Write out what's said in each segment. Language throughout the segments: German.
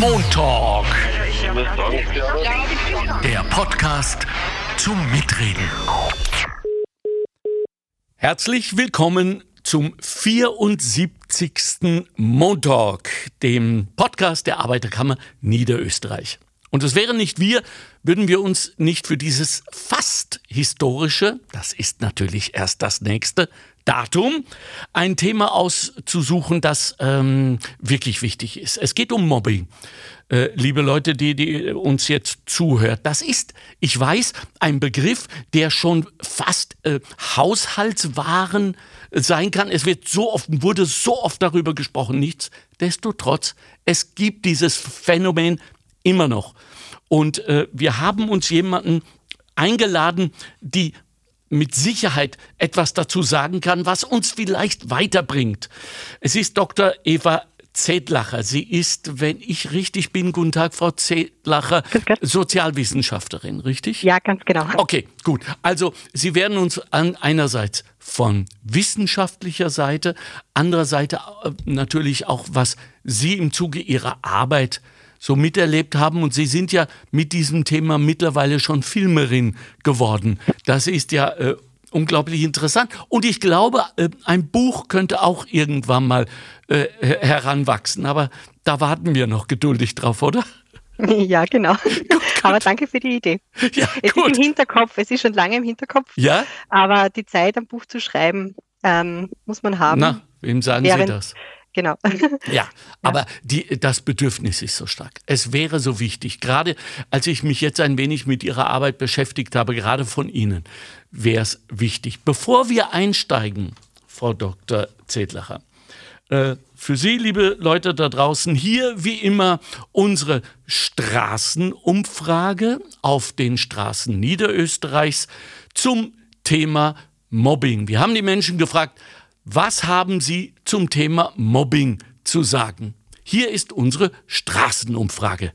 Montalk. Der Podcast zum Mitreden. Herzlich willkommen zum 74. Montalk, dem Podcast der Arbeiterkammer Niederösterreich. Und es wären nicht wir, würden wir uns nicht für dieses fast historische, das ist natürlich erst das nächste Datum, ein Thema auszusuchen, das ähm, wirklich wichtig ist. Es geht um Mobbing. Äh, liebe Leute, die, die uns jetzt zuhört, das ist, ich weiß, ein Begriff, der schon fast äh, Haushaltswaren sein kann. Es wird so oft, wurde so oft darüber gesprochen. Nichtsdestotrotz, es gibt dieses Phänomen immer noch. Und äh, wir haben uns jemanden eingeladen, die mit Sicherheit etwas dazu sagen kann, was uns vielleicht weiterbringt. Es ist Dr. Eva Zedlacher. Sie ist, wenn ich richtig bin, guten Tag, Frau Zedlacher, Sozialwissenschaftlerin, richtig? Ja, ganz genau. Okay, gut. Also Sie werden uns an einerseits von wissenschaftlicher Seite, andererseits äh, natürlich auch, was Sie im Zuge Ihrer Arbeit so miterlebt haben. Und Sie sind ja mit diesem Thema mittlerweile schon Filmerin geworden. Das ist ja äh, unglaublich interessant. Und ich glaube, äh, ein Buch könnte auch irgendwann mal äh, heranwachsen. Aber da warten wir noch geduldig drauf, oder? Ja, genau. Gut, gut. Aber danke für die Idee. Ja, es gut. ist im Hinterkopf, es ist schon lange im Hinterkopf. Ja. Aber die Zeit, ein Buch zu schreiben, ähm, muss man haben. Na, wem sagen Während, Sie das? Genau. Ja, aber die, das Bedürfnis ist so stark. Es wäre so wichtig, gerade als ich mich jetzt ein wenig mit Ihrer Arbeit beschäftigt habe, gerade von Ihnen, wäre es wichtig. Bevor wir einsteigen, Frau Dr. Zedlacher, äh, für Sie, liebe Leute da draußen, hier wie immer unsere Straßenumfrage auf den Straßen Niederösterreichs zum Thema Mobbing. Wir haben die Menschen gefragt, was haben Sie zum Thema Mobbing zu sagen? Hier ist unsere Straßenumfrage.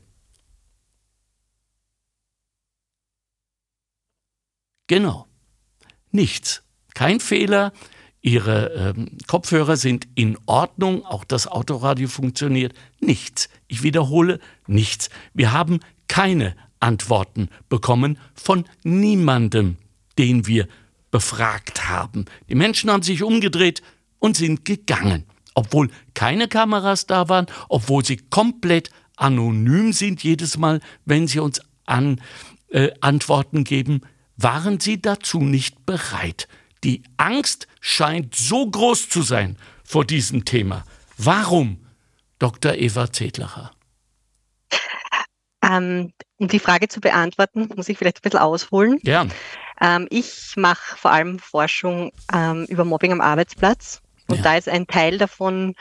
Genau. Nichts. Kein Fehler. Ihre ähm, Kopfhörer sind in Ordnung. Auch das Autoradio funktioniert. Nichts. Ich wiederhole, nichts. Wir haben keine Antworten bekommen von niemandem, den wir befragt haben. Die Menschen haben sich umgedreht und sind gegangen, obwohl keine Kameras da waren, obwohl sie komplett anonym sind jedes Mal, wenn sie uns an, äh, Antworten geben, waren sie dazu nicht bereit. Die Angst scheint so groß zu sein vor diesem Thema. Warum, Dr. Eva Zedlacher? Ähm, um die Frage zu beantworten, muss ich vielleicht ein bisschen ausholen. Gern. Ähm, ich mache vor allem Forschung ähm, über Mobbing am Arbeitsplatz. Und ja. da ist ein Teil davon,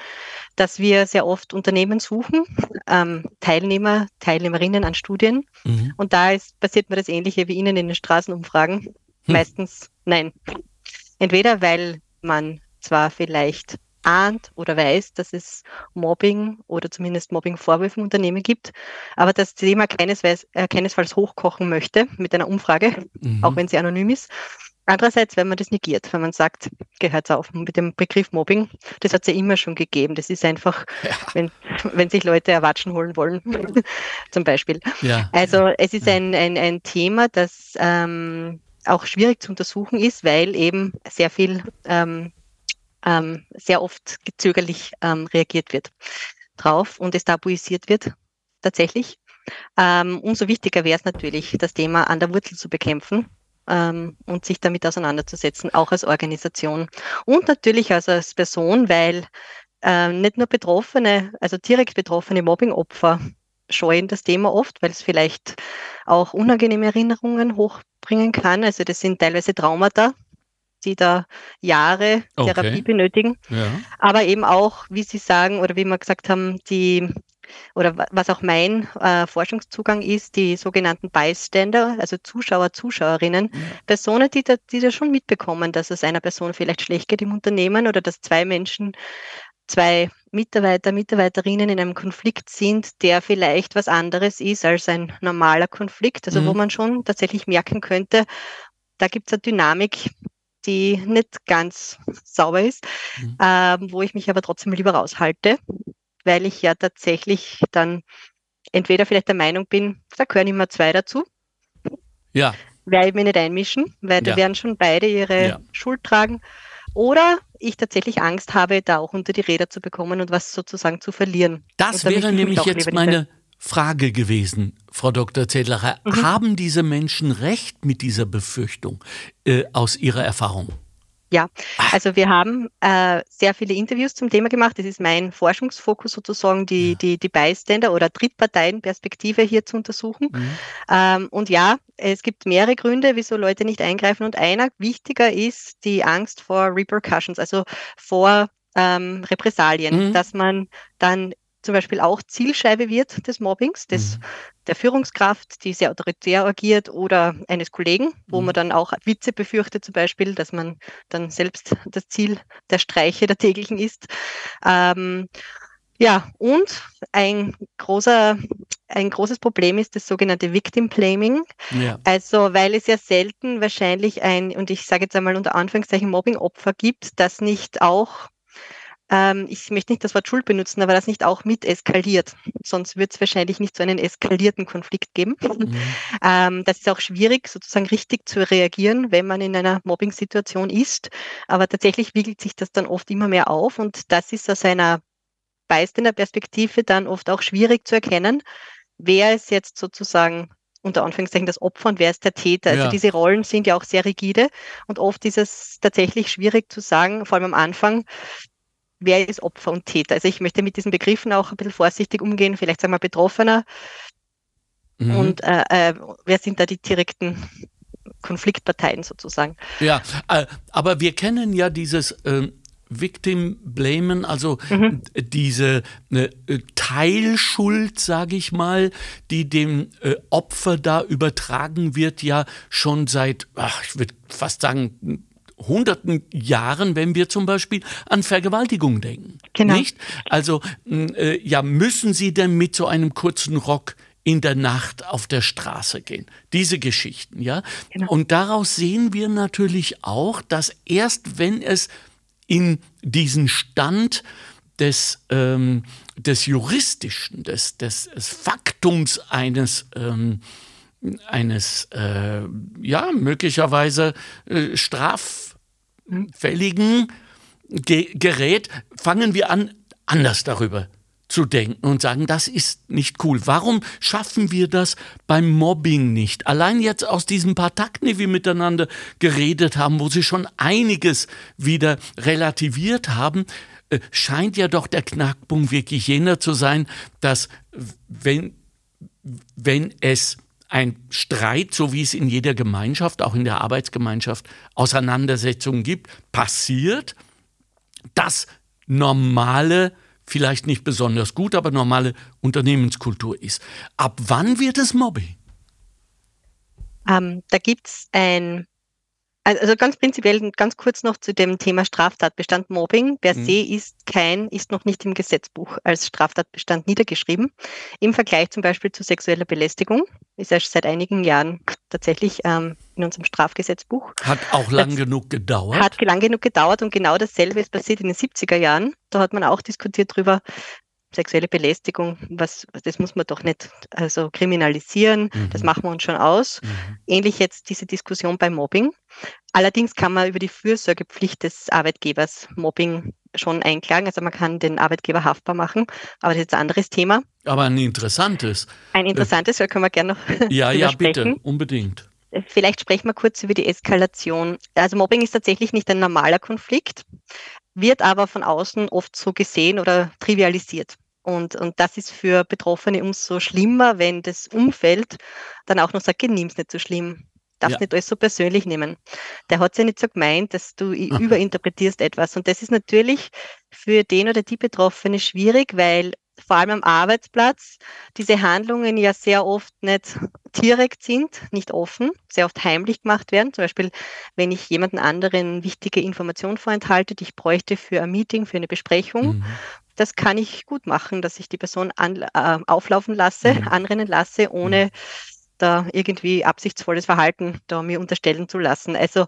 dass wir sehr oft Unternehmen suchen, ähm, Teilnehmer, Teilnehmerinnen an Studien. Mhm. Und da ist, passiert mir das Ähnliche wie Ihnen in den Straßenumfragen. Hm. Meistens nein. Entweder weil man zwar vielleicht ahnt oder weiß, dass es Mobbing oder zumindest Mobbing-Vorwürfe im Unternehmen gibt, aber das Thema keinesfalls, äh, keinesfalls hochkochen möchte mit einer Umfrage, mhm. auch wenn sie anonym ist. Andererseits, wenn man das negiert, wenn man sagt, gehört auf mit dem Begriff Mobbing, das hat es ja immer schon gegeben. Das ist einfach, ja. wenn, wenn sich Leute erwatschen holen wollen, zum Beispiel. Ja. Also es ist ein, ein, ein Thema, das ähm, auch schwierig zu untersuchen ist, weil eben sehr viel ähm, ähm, sehr oft gezögerlich ähm, reagiert wird drauf und es tabuisiert wird tatsächlich. Ähm, umso wichtiger wäre es natürlich, das Thema an der Wurzel zu bekämpfen ähm, und sich damit auseinanderzusetzen, auch als Organisation und natürlich als, als Person, weil äh, nicht nur Betroffene, also direkt betroffene Mobbingopfer scheuen das Thema oft, weil es vielleicht auch unangenehme Erinnerungen hochbringen kann. Also das sind teilweise Traumata, die da Jahre okay. Therapie benötigen. Ja. Aber eben auch, wie Sie sagen oder wie wir gesagt haben, die oder was auch mein äh, Forschungszugang ist, die sogenannten Bystander, also Zuschauer, Zuschauerinnen, ja. Personen, die da, die da schon mitbekommen, dass es einer Person vielleicht schlecht geht im Unternehmen oder dass zwei Menschen, zwei Mitarbeiter, Mitarbeiterinnen in einem Konflikt sind, der vielleicht was anderes ist als ein normaler Konflikt, also mhm. wo man schon tatsächlich merken könnte, da gibt es eine Dynamik, die nicht ganz sauber ist, mhm. ähm, wo ich mich aber trotzdem lieber raushalte, weil ich ja tatsächlich dann entweder vielleicht der Meinung bin, da gehören immer zwei dazu. Ja. Werde ich mich nicht einmischen, weil da werden schon beide ihre ja. Schuld tragen. Oder ich tatsächlich Angst habe, da auch unter die Räder zu bekommen und was sozusagen zu verlieren. Das wäre nämlich jetzt meine Frage gewesen, Frau Dr. Zedlerer. Mhm. Haben diese Menschen recht mit dieser Befürchtung äh, aus Ihrer Erfahrung? Ja, also wir haben äh, sehr viele Interviews zum Thema gemacht. Das ist mein Forschungsfokus sozusagen, die, ja. die, die Bystander- oder Drittparteienperspektive hier zu untersuchen. Mhm. Ähm, und ja, es gibt mehrere Gründe, wieso Leute nicht eingreifen. Und einer wichtiger ist die Angst vor Repercussions, also vor ähm, Repressalien, mhm. dass man dann zum Beispiel auch Zielscheibe wird des Mobbings, des, mhm. der Führungskraft, die sehr autoritär agiert oder eines Kollegen, wo mhm. man dann auch Witze befürchtet zum Beispiel, dass man dann selbst das Ziel der Streiche der täglichen ist. Ähm, ja, und ein großer, ein großes Problem ist das sogenannte Victim Blaming. Ja. Also, weil es ja selten wahrscheinlich ein, und ich sage jetzt einmal unter Anführungszeichen Mobbing-Opfer gibt, das nicht auch ich möchte nicht das Wort Schuld benutzen, aber das nicht auch mit eskaliert. Sonst wird es wahrscheinlich nicht so einen eskalierten Konflikt geben. Mhm. Ähm, das ist auch schwierig, sozusagen richtig zu reagieren, wenn man in einer Mobbing-Situation ist. Aber tatsächlich wiegelt sich das dann oft immer mehr auf und das ist aus einer Beiständer Perspektive dann oft auch schwierig zu erkennen, wer ist jetzt sozusagen unter Anführungszeichen das Opfer und wer ist der Täter. Also ja. diese Rollen sind ja auch sehr rigide und oft ist es tatsächlich schwierig zu sagen, vor allem am Anfang, wer ist Opfer und Täter. Also ich möchte mit diesen Begriffen auch ein bisschen vorsichtig umgehen, vielleicht sagen wir Betroffener mhm. und äh, äh, wer sind da die direkten Konfliktparteien sozusagen. Ja, äh, aber wir kennen ja dieses äh, Victim Blamen, also mhm. diese äh, Teilschuld, sage ich mal, die dem äh, Opfer da übertragen wird, ja schon seit, ach, ich würde fast sagen, hunderten Jahren, wenn wir zum Beispiel an Vergewaltigung denken. Genau. Nicht? Also äh, ja, müssen Sie denn mit so einem kurzen Rock in der Nacht auf der Straße gehen. Diese Geschichten, ja. Genau. Und daraus sehen wir natürlich auch, dass erst wenn es in diesen Stand des, ähm, des Juristischen, des, des, des Faktums eines ähm, eines äh, ja möglicherweise äh, straffälligen Ge Gerät fangen wir an anders darüber zu denken und sagen, das ist nicht cool. Warum schaffen wir das beim Mobbing nicht? Allein jetzt aus diesen paar Takten, die wir miteinander geredet haben, wo Sie schon einiges wieder relativiert haben, äh, scheint ja doch der Knackpunkt wirklich jener zu sein, dass wenn, wenn es ein Streit, so wie es in jeder Gemeinschaft, auch in der Arbeitsgemeinschaft, Auseinandersetzungen gibt, passiert, das normale, vielleicht nicht besonders gut, aber normale Unternehmenskultur ist. Ab wann wird es Mobbing? Ähm, da gibt es ein also, also ganz prinzipiell ganz kurz noch zu dem Thema Straftatbestand Mobbing. Per mhm. se ist kein, ist noch nicht im Gesetzbuch als Straftatbestand niedergeschrieben. Im Vergleich zum Beispiel zu sexueller Belästigung ist er seit einigen Jahren tatsächlich ähm, in unserem Strafgesetzbuch. Hat auch lang das genug gedauert. Hat lang genug gedauert und genau dasselbe ist passiert in den 70er Jahren. Da hat man auch diskutiert darüber, sexuelle Belästigung, was, das muss man doch nicht also kriminalisieren, mhm. das machen wir uns schon aus. Mhm. Ähnlich jetzt diese Diskussion beim Mobbing. Allerdings kann man über die Fürsorgepflicht des Arbeitgebers Mobbing schon einklagen. Also man kann den Arbeitgeber haftbar machen, aber das ist ein anderes Thema. Aber ein interessantes. Ein interessantes, da können wir gerne noch. Ja, ja, bitte, unbedingt. Vielleicht sprechen wir kurz über die Eskalation. Also Mobbing ist tatsächlich nicht ein normaler Konflikt, wird aber von außen oft so gesehen oder trivialisiert. Und, und das ist für Betroffene umso schlimmer, wenn das Umfeld dann auch noch sagt, nimm es nicht so schlimm. Darfst ja. nicht alles so persönlich nehmen. Der hat es ja nicht so gemeint, dass du Aha. überinterpretierst etwas. Und das ist natürlich für den oder die Betroffene schwierig, weil vor allem am Arbeitsplatz diese Handlungen ja sehr oft nicht direkt sind, nicht offen, sehr oft heimlich gemacht werden. Zum Beispiel, wenn ich jemanden anderen wichtige Informationen vorenthalte, die ich bräuchte für ein Meeting, für eine Besprechung. Mhm. Das kann ich gut machen, dass ich die Person an, äh, auflaufen lasse, mhm. anrennen lasse, ohne mhm da irgendwie absichtsvolles Verhalten da mir unterstellen zu lassen. Also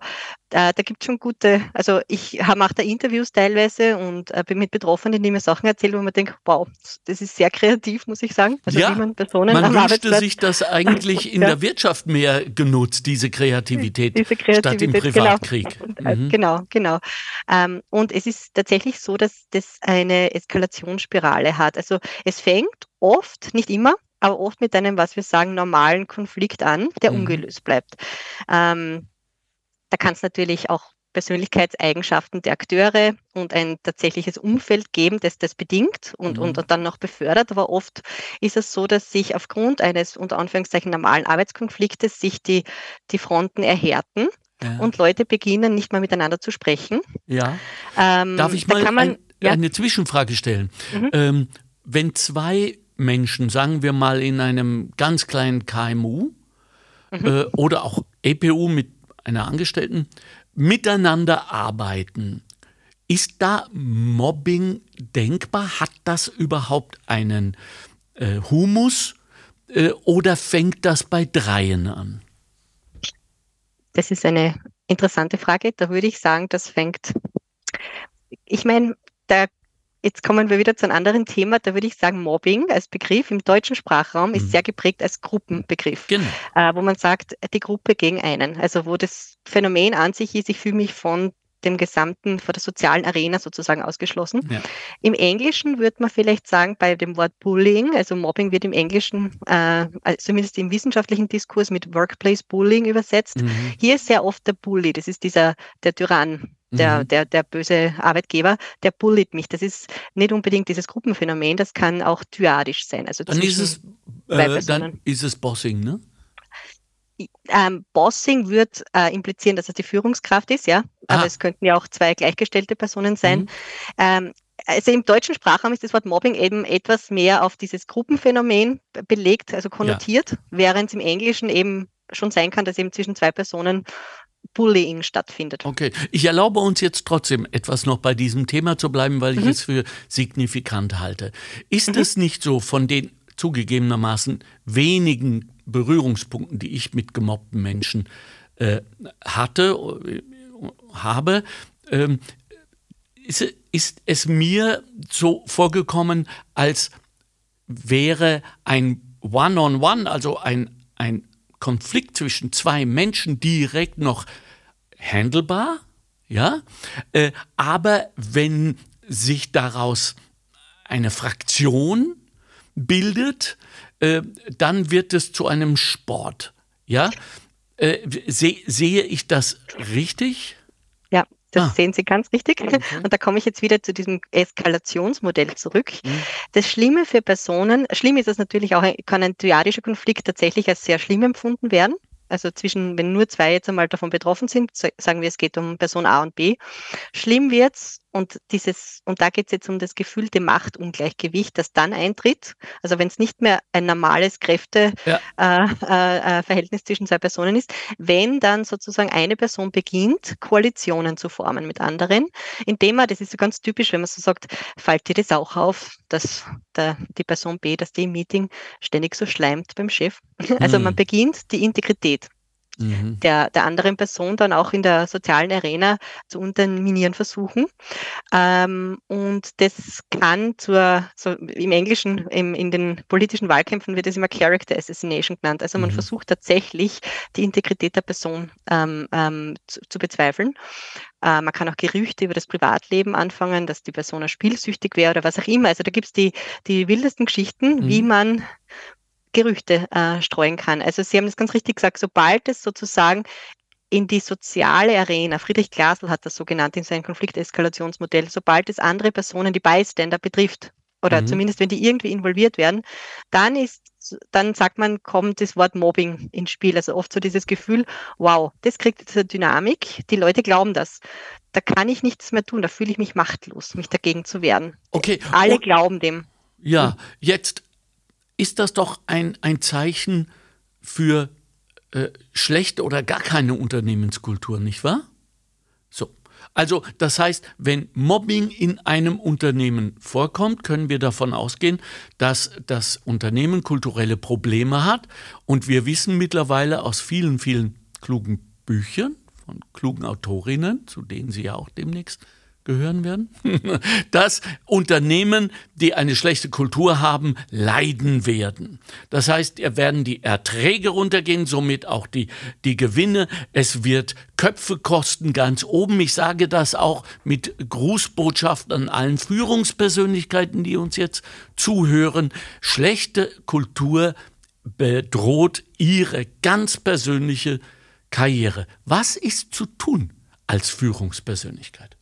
äh, da gibt es schon gute, also ich mache da Interviews teilweise und äh, bin mit Betroffenen, die mir Sachen erzählen, wo man denkt, wow, das ist sehr kreativ, muss ich sagen. Also ja, wie man Personen man wünschte sich das eigentlich in ja. der Wirtschaft mehr genutzt, diese Kreativität, diese Kreativität statt im genau. Privatkrieg. Genau, mhm. genau. genau. Ähm, und es ist tatsächlich so, dass das eine Eskalationsspirale hat. Also es fängt oft, nicht immer, aber oft mit einem, was wir sagen, normalen Konflikt an, der mhm. ungelöst bleibt. Ähm, da kann es natürlich auch Persönlichkeitseigenschaften der Akteure und ein tatsächliches Umfeld geben, das das bedingt und, mhm. und, dann noch befördert. Aber oft ist es so, dass sich aufgrund eines unter Anführungszeichen normalen Arbeitskonfliktes sich die, die Fronten erhärten. Ja. Und Leute beginnen nicht mal miteinander zu sprechen. Ja. Ähm, Darf ich mal man, ein, ja. eine Zwischenfrage stellen? Mhm. Ähm, wenn zwei Menschen, sagen wir mal in einem ganz kleinen KMU mhm. äh, oder auch EPU mit einer Angestellten, miteinander arbeiten, ist da Mobbing denkbar? Hat das überhaupt einen äh, Humus äh, oder fängt das bei Dreien an? Das ist eine interessante Frage. Da würde ich sagen, das fängt. Ich meine, der Jetzt kommen wir wieder zu einem anderen Thema. Da würde ich sagen, Mobbing als Begriff im deutschen Sprachraum ist mhm. sehr geprägt als Gruppenbegriff, genau. äh, wo man sagt, die Gruppe gegen einen. Also wo das Phänomen an sich ist, ich fühle mich von dem gesamten, von der sozialen Arena sozusagen ausgeschlossen. Ja. Im Englischen würde man vielleicht sagen, bei dem Wort Bullying, also Mobbing wird im Englischen, äh, zumindest im wissenschaftlichen Diskurs mit Workplace Bullying übersetzt. Mhm. Hier ist sehr oft der Bully, das ist dieser, der Tyrann, der, mhm. der, der böse Arbeitgeber, der bullied mich. Das ist nicht unbedingt dieses Gruppenphänomen, das kann auch dyadisch sein. Also dann, ist es, äh, dann ist es Bossing, ne? Ähm, Bossing wird äh, implizieren, dass es die Führungskraft ist, ja. Aber es könnten ja auch zwei gleichgestellte Personen sein. Mhm. Ähm, also im deutschen Sprachraum ist das Wort Mobbing eben etwas mehr auf dieses Gruppenphänomen belegt, also konnotiert, ja. während es im Englischen eben schon sein kann, dass eben zwischen zwei Personen Bullying stattfindet. Okay, ich erlaube uns jetzt trotzdem etwas noch bei diesem Thema zu bleiben, weil ich mhm. es für signifikant halte. Ist mhm. es nicht so von den zugegebenermaßen wenigen Berührungspunkten, die ich mit gemobbten Menschen äh, hatte, äh, habe, ähm, ist, ist es mir so vorgekommen, als wäre ein One-on-One, -on -one, also ein, ein Konflikt zwischen zwei Menschen direkt noch handelbar, ja, äh, aber wenn sich daraus eine Fraktion bildet, äh, dann wird es zu einem Sport, ja. Äh, seh, sehe ich das richtig? Das ah. sehen Sie ganz richtig. Okay. Und da komme ich jetzt wieder zu diesem Eskalationsmodell zurück. Mhm. Das Schlimme für Personen, schlimm ist es natürlich auch, kann ein dyadischer Konflikt tatsächlich als sehr schlimm empfunden werden. Also zwischen, wenn nur zwei jetzt einmal davon betroffen sind, sagen wir, es geht um Person A und B. Schlimm wird's und dieses, und da geht es jetzt um das gefühlte Machtungleichgewicht, das dann eintritt. Also wenn es nicht mehr ein normales Kräfteverhältnis ja. äh, äh, äh zwischen zwei Personen ist, wenn dann sozusagen eine Person beginnt, Koalitionen zu formen mit anderen, indem man, das ist so ganz typisch, wenn man so sagt, fällt dir das auch auf, dass der, die Person B, dass die im Meeting ständig so schleimt beim Chef. Also man beginnt die Integrität mhm. der, der anderen Person dann auch in der sozialen Arena zu unterminieren versuchen. Ähm, und das kann zur, so im Englischen, im, in den politischen Wahlkämpfen wird es immer Character Assassination genannt. Also man mhm. versucht tatsächlich die Integrität der Person ähm, ähm, zu, zu, bezweifeln. Äh, man kann auch Gerüchte über das Privatleben anfangen, dass die Person spielsüchtig wäre oder was auch immer. Also da gibt es die, die wildesten Geschichten, mhm. wie man Gerüchte äh, streuen kann. Also Sie haben das ganz richtig gesagt, sobald es sozusagen in die soziale Arena, Friedrich Glasl hat das so genannt in seinem Konflikteskalationsmodell, sobald es andere Personen, die Bystander betrifft, oder mhm. zumindest wenn die irgendwie involviert werden, dann ist, dann sagt man, kommt das Wort Mobbing ins Spiel. Also oft so dieses Gefühl, wow, das kriegt jetzt eine Dynamik, die Leute glauben das. Da kann ich nichts mehr tun, da fühle ich mich machtlos, mich dagegen zu wehren. Okay. Alle Und, glauben dem. Ja, jetzt ist das doch ein, ein Zeichen für äh, schlechte oder gar keine Unternehmenskultur, nicht wahr? So. Also das heißt, wenn Mobbing in einem Unternehmen vorkommt, können wir davon ausgehen, dass das Unternehmen kulturelle Probleme hat. Und wir wissen mittlerweile aus vielen, vielen klugen Büchern von klugen Autorinnen, zu denen Sie ja auch demnächst gehören werden, dass Unternehmen, die eine schlechte Kultur haben, leiden werden. Das heißt, werden die Erträge runtergehen, somit auch die, die Gewinne. Es wird Köpfe kosten ganz oben. Ich sage das auch mit Grußbotschaft an allen Führungspersönlichkeiten, die uns jetzt zuhören. Schlechte Kultur bedroht ihre ganz persönliche Karriere. Was ist zu tun als Führungspersönlichkeit?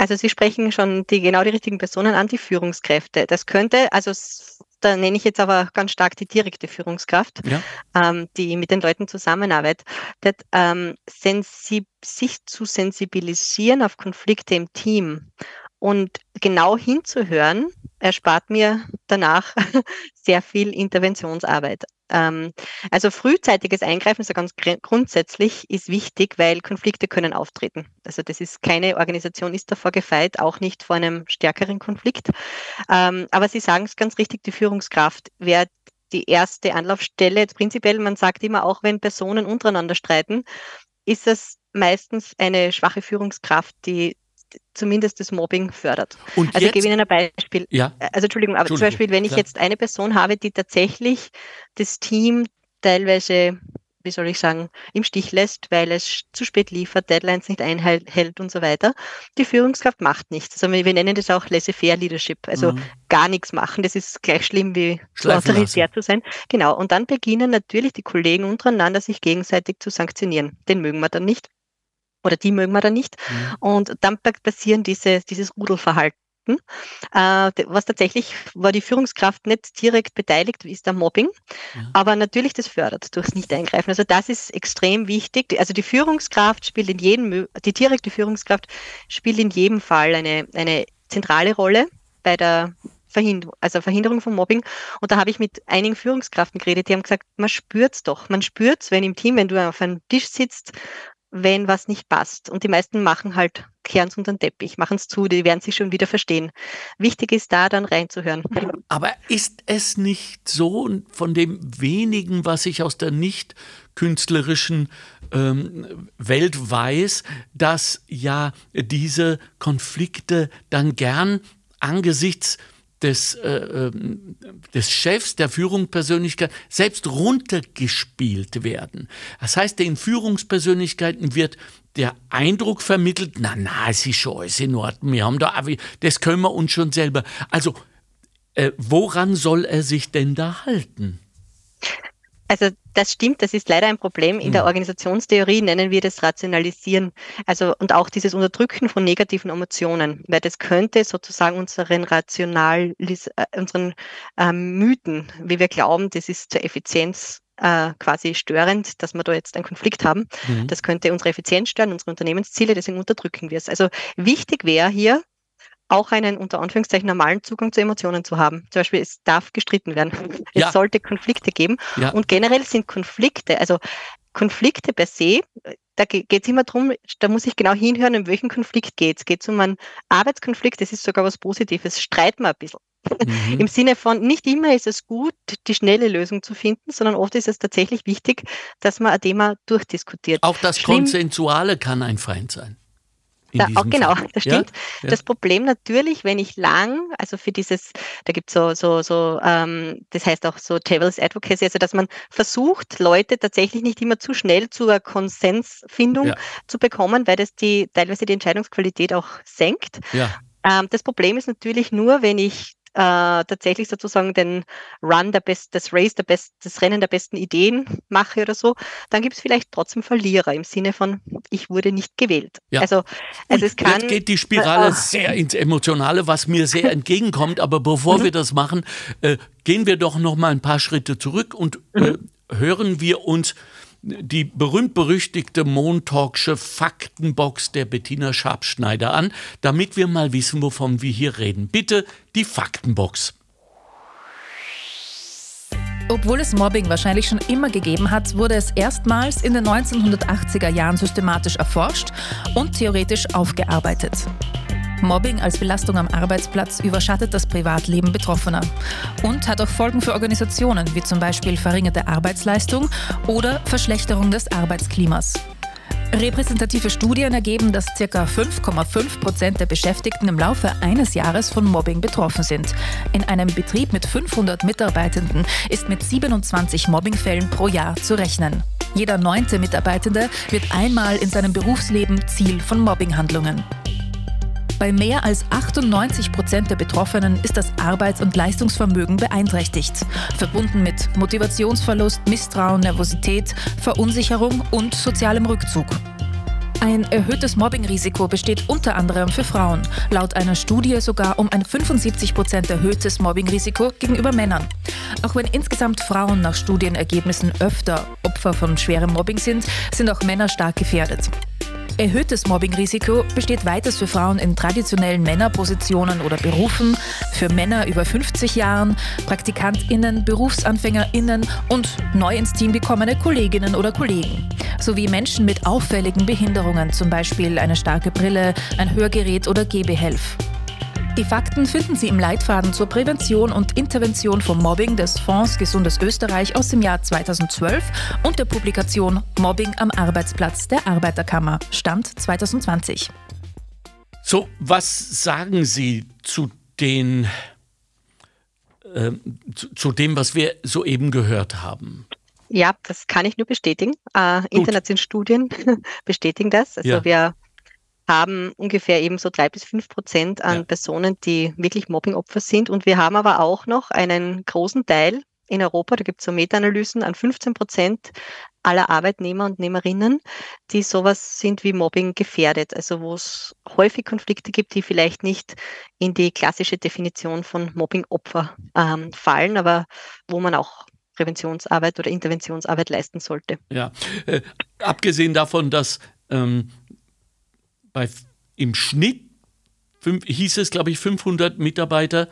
Also Sie sprechen schon die genau die richtigen Personen an, die Führungskräfte. Das könnte, also da nenne ich jetzt aber ganz stark die direkte Führungskraft, ja. ähm, die mit den Leuten zusammenarbeitet, ähm, sich zu sensibilisieren auf Konflikte im Team und genau hinzuhören, erspart mir danach sehr viel Interventionsarbeit. Ähm, also frühzeitiges Eingreifen, so ganz grundsätzlich, ist wichtig, weil Konflikte können auftreten. Also das ist keine Organisation ist davor gefeit, auch nicht vor einem stärkeren Konflikt. Ähm, aber Sie sagen es ganz richtig, die Führungskraft wäre die erste Anlaufstelle. Prinzipiell, man sagt immer, auch wenn Personen untereinander streiten, ist es meistens eine schwache Führungskraft, die zumindest das Mobbing fördert. Und also ich gebe Ihnen ein Beispiel. Ja. Also Entschuldigung, aber Entschuldigung, zum Beispiel, wenn ich jetzt eine Person habe, die tatsächlich das Team teilweise, wie soll ich sagen, im Stich lässt, weil es zu spät liefert, Deadlines nicht einhält und so weiter. Die Führungskraft macht nichts. Also wir nennen das auch laissez-faire Leadership, also mhm. gar nichts machen. Das ist gleich schlimm wie autoritär zu sein. Genau. Und dann beginnen natürlich die Kollegen untereinander sich gegenseitig zu sanktionieren. Den mögen wir dann nicht oder die mögen wir dann nicht. Mhm. Und dann passieren diese, dieses Rudelverhalten. Äh, was tatsächlich war die Führungskraft nicht direkt beteiligt, ist der Mobbing, ja. aber natürlich das fördert durchs Nicht-Eingreifen. Also das ist extrem wichtig. Also die Führungskraft spielt in jedem, die direkte Führungskraft spielt in jedem Fall eine, eine zentrale Rolle bei der Verhinderung, also Verhinderung von Mobbing. Und da habe ich mit einigen Führungskräften geredet, die haben gesagt, man spürt es doch. Man spürt es, wenn im Team, wenn du auf einem Tisch sitzt wenn was nicht passt. Und die meisten machen halt, kehren es unter den Teppich, machen es zu, die werden sich schon wieder verstehen. Wichtig ist da dann reinzuhören. Aber ist es nicht so, von dem wenigen, was ich aus der nicht künstlerischen ähm, Welt weiß, dass ja diese Konflikte dann gern angesichts des, äh, ähm, des Chefs, der Führungspersönlichkeit selbst runtergespielt werden. Das heißt, den Führungspersönlichkeiten wird der Eindruck vermittelt, na, na, es ist schon alles in Ordnung, wir haben da, das können wir uns schon selber. Also, äh, woran soll er sich denn da halten? Also das stimmt, das ist leider ein Problem. In der mhm. Organisationstheorie nennen wir das Rationalisieren. Also und auch dieses Unterdrücken von negativen Emotionen, weil das könnte sozusagen unseren Rational, äh, unseren ähm, Mythen, wie wir glauben, das ist zur Effizienz äh, quasi störend, dass wir da jetzt einen Konflikt haben. Mhm. Das könnte unsere Effizienz stören, unsere Unternehmensziele, deswegen unterdrücken wir es. Also wichtig wäre hier, auch einen unter Anführungszeichen normalen Zugang zu Emotionen zu haben. Zum Beispiel, es darf gestritten werden. Ja. Es sollte Konflikte geben. Ja. Und generell sind Konflikte, also Konflikte per se, da geht es immer darum, da muss ich genau hinhören, um welchen Konflikt geht es. Geht es um einen Arbeitskonflikt, das ist sogar was Positives, streiten wir ein bisschen. Mhm. Im Sinne von, nicht immer ist es gut, die schnelle Lösung zu finden, sondern oft ist es tatsächlich wichtig, dass man ein Thema durchdiskutiert. Auch das Schlimm, Konsensuale kann ein Feind sein. Da, auch genau, Fall. das stimmt. Ja? Ja. Das Problem natürlich, wenn ich lang, also für dieses, da gibt es so, so, so, ähm, das heißt auch so Devil's Advocacy, also dass man versucht, Leute tatsächlich nicht immer zu schnell zur Konsensfindung ja. zu bekommen, weil das die teilweise die Entscheidungsqualität auch senkt. Ja. Ähm, das Problem ist natürlich nur, wenn ich äh, tatsächlich sozusagen den Run der Best, das Race der Best, das Rennen der besten Ideen mache oder so, dann gibt es vielleicht trotzdem Verlierer im Sinne von, ich wurde nicht gewählt. Ja. Also, also es kann. Jetzt geht die Spirale äh, sehr ins Emotionale, was mir sehr entgegenkommt. Aber bevor mhm. wir das machen, äh, gehen wir doch noch mal ein paar Schritte zurück und äh, mhm. hören wir uns die berühmt-berüchtigte Montalksche Faktenbox der Bettina Schabschneider an, damit wir mal wissen, wovon wir hier reden. Bitte die Faktenbox. Obwohl es Mobbing wahrscheinlich schon immer gegeben hat, wurde es erstmals in den 1980er Jahren systematisch erforscht und theoretisch aufgearbeitet. Mobbing als Belastung am Arbeitsplatz überschattet das Privatleben Betroffener und hat auch Folgen für Organisationen, wie zum Beispiel verringerte Arbeitsleistung oder Verschlechterung des Arbeitsklimas. Repräsentative Studien ergeben, dass ca. 5,5 Prozent der Beschäftigten im Laufe eines Jahres von Mobbing betroffen sind. In einem Betrieb mit 500 Mitarbeitenden ist mit 27 Mobbingfällen pro Jahr zu rechnen. Jeder neunte Mitarbeitende wird einmal in seinem Berufsleben Ziel von Mobbinghandlungen. Bei mehr als 98 Prozent der Betroffenen ist das Arbeits- und Leistungsvermögen beeinträchtigt, verbunden mit Motivationsverlust, Misstrauen, Nervosität, Verunsicherung und sozialem Rückzug. Ein erhöhtes Mobbingrisiko besteht unter anderem für Frauen. Laut einer Studie sogar um ein 75 Prozent erhöhtes Mobbingrisiko gegenüber Männern. Auch wenn insgesamt Frauen nach Studienergebnissen öfter Opfer von schwerem Mobbing sind, sind auch Männer stark gefährdet. Erhöhtes Mobbingrisiko besteht weiters für Frauen in traditionellen Männerpositionen oder Berufen, für Männer über 50 Jahren, PraktikantInnen, BerufsanfängerInnen und neu ins Team gekommene Kolleginnen oder Kollegen. Sowie Menschen mit auffälligen Behinderungen, zum Beispiel eine starke Brille, ein Hörgerät oder Gehbehelf. Die Fakten finden Sie im Leitfaden zur Prävention und Intervention vom Mobbing des Fonds Gesundes Österreich aus dem Jahr 2012 und der Publikation Mobbing am Arbeitsplatz der Arbeiterkammer, Stand 2020. So, was sagen Sie zu den äh, zu, zu, dem, was wir soeben gehört haben? Ja, das kann ich nur bestätigen. Äh, internationale Studien bestätigen das. Also ja. wir haben ungefähr eben so drei bis fünf Prozent an ja. Personen, die wirklich Mobbingopfer sind. Und wir haben aber auch noch einen großen Teil in Europa, da gibt es so Meta-Analysen, an 15 Prozent aller Arbeitnehmer und Nehmerinnen, die sowas sind wie Mobbing gefährdet. Also wo es häufig Konflikte gibt, die vielleicht nicht in die klassische Definition von Mobbingopfer ähm, fallen, aber wo man auch Präventionsarbeit oder Interventionsarbeit leisten sollte. Ja, äh, abgesehen davon, dass ähm, bei, im Schnitt fünf, hieß es, glaube ich, 500 Mitarbeiter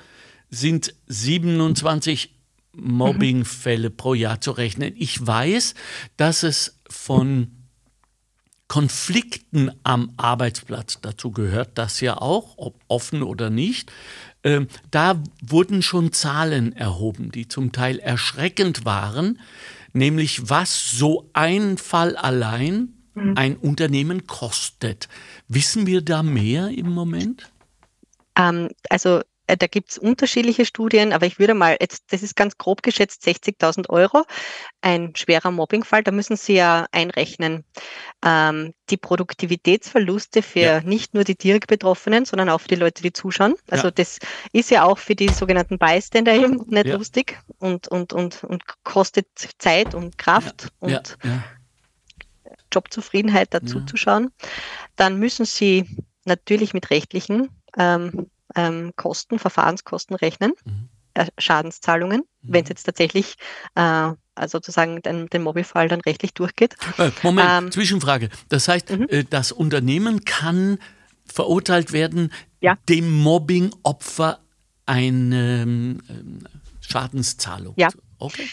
sind 27 Mobbingfälle pro Jahr zu rechnen. Ich weiß, dass es von Konflikten am Arbeitsplatz, dazu gehört das ja auch, ob offen oder nicht, äh, da wurden schon Zahlen erhoben, die zum Teil erschreckend waren, nämlich was so ein Fall allein. Ein Unternehmen kostet. Wissen wir da mehr im Moment? Ähm, also äh, da gibt es unterschiedliche Studien, aber ich würde mal, jetzt, das ist ganz grob geschätzt, 60.000 Euro, ein schwerer Mobbingfall, da müssen Sie ja einrechnen. Ähm, die Produktivitätsverluste für ja. nicht nur die direkt Betroffenen, sondern auch für die Leute, die zuschauen. Also ja. das ist ja auch für die sogenannten Bystander eben nicht ja. lustig und, und, und, und kostet Zeit und Kraft und Jobzufriedenheit dazu ja. zu schauen. Dann müssen Sie natürlich mit rechtlichen ähm, ähm, Kosten, Verfahrenskosten rechnen, mhm. äh, Schadenszahlungen, mhm. wenn es jetzt tatsächlich äh, also sozusagen den, den Mobile-Fall dann rechtlich durchgeht. Äh, Moment, ähm, Zwischenfrage. Das heißt, mhm. Äh, das Unternehmen kann verurteilt werden, ja. dem Mobbing-Opfer eine ähm, Schadenszahlung. Ja. Okay.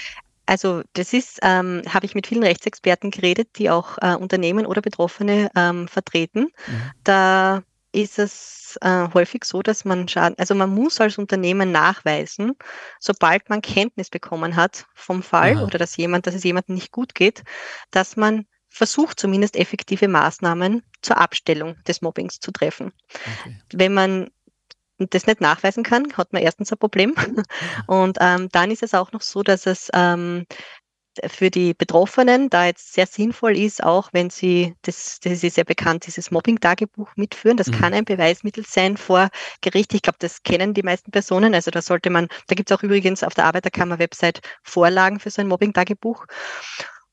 Also das ist, ähm, habe ich mit vielen Rechtsexperten geredet, die auch äh, Unternehmen oder Betroffene ähm, vertreten. Mhm. Da ist es äh, häufig so, dass man Schaden, also man muss als Unternehmen nachweisen, sobald man Kenntnis bekommen hat vom Fall Aha. oder dass jemand, dass es jemandem nicht gut geht, dass man versucht zumindest effektive Maßnahmen zur Abstellung des Mobbings zu treffen. Okay. Wenn man das nicht nachweisen kann, hat man erstens ein Problem. Und ähm, dann ist es auch noch so, dass es ähm, für die Betroffenen da jetzt sehr sinnvoll ist, auch wenn sie, das, das ist sehr bekannt, dieses Mobbing-Tagebuch mitführen. Das mhm. kann ein Beweismittel sein vor Gericht. Ich glaube, das kennen die meisten Personen. Also da sollte man, da gibt es auch übrigens auf der Arbeiterkammer-Website Vorlagen für so ein Mobbing-Tagebuch.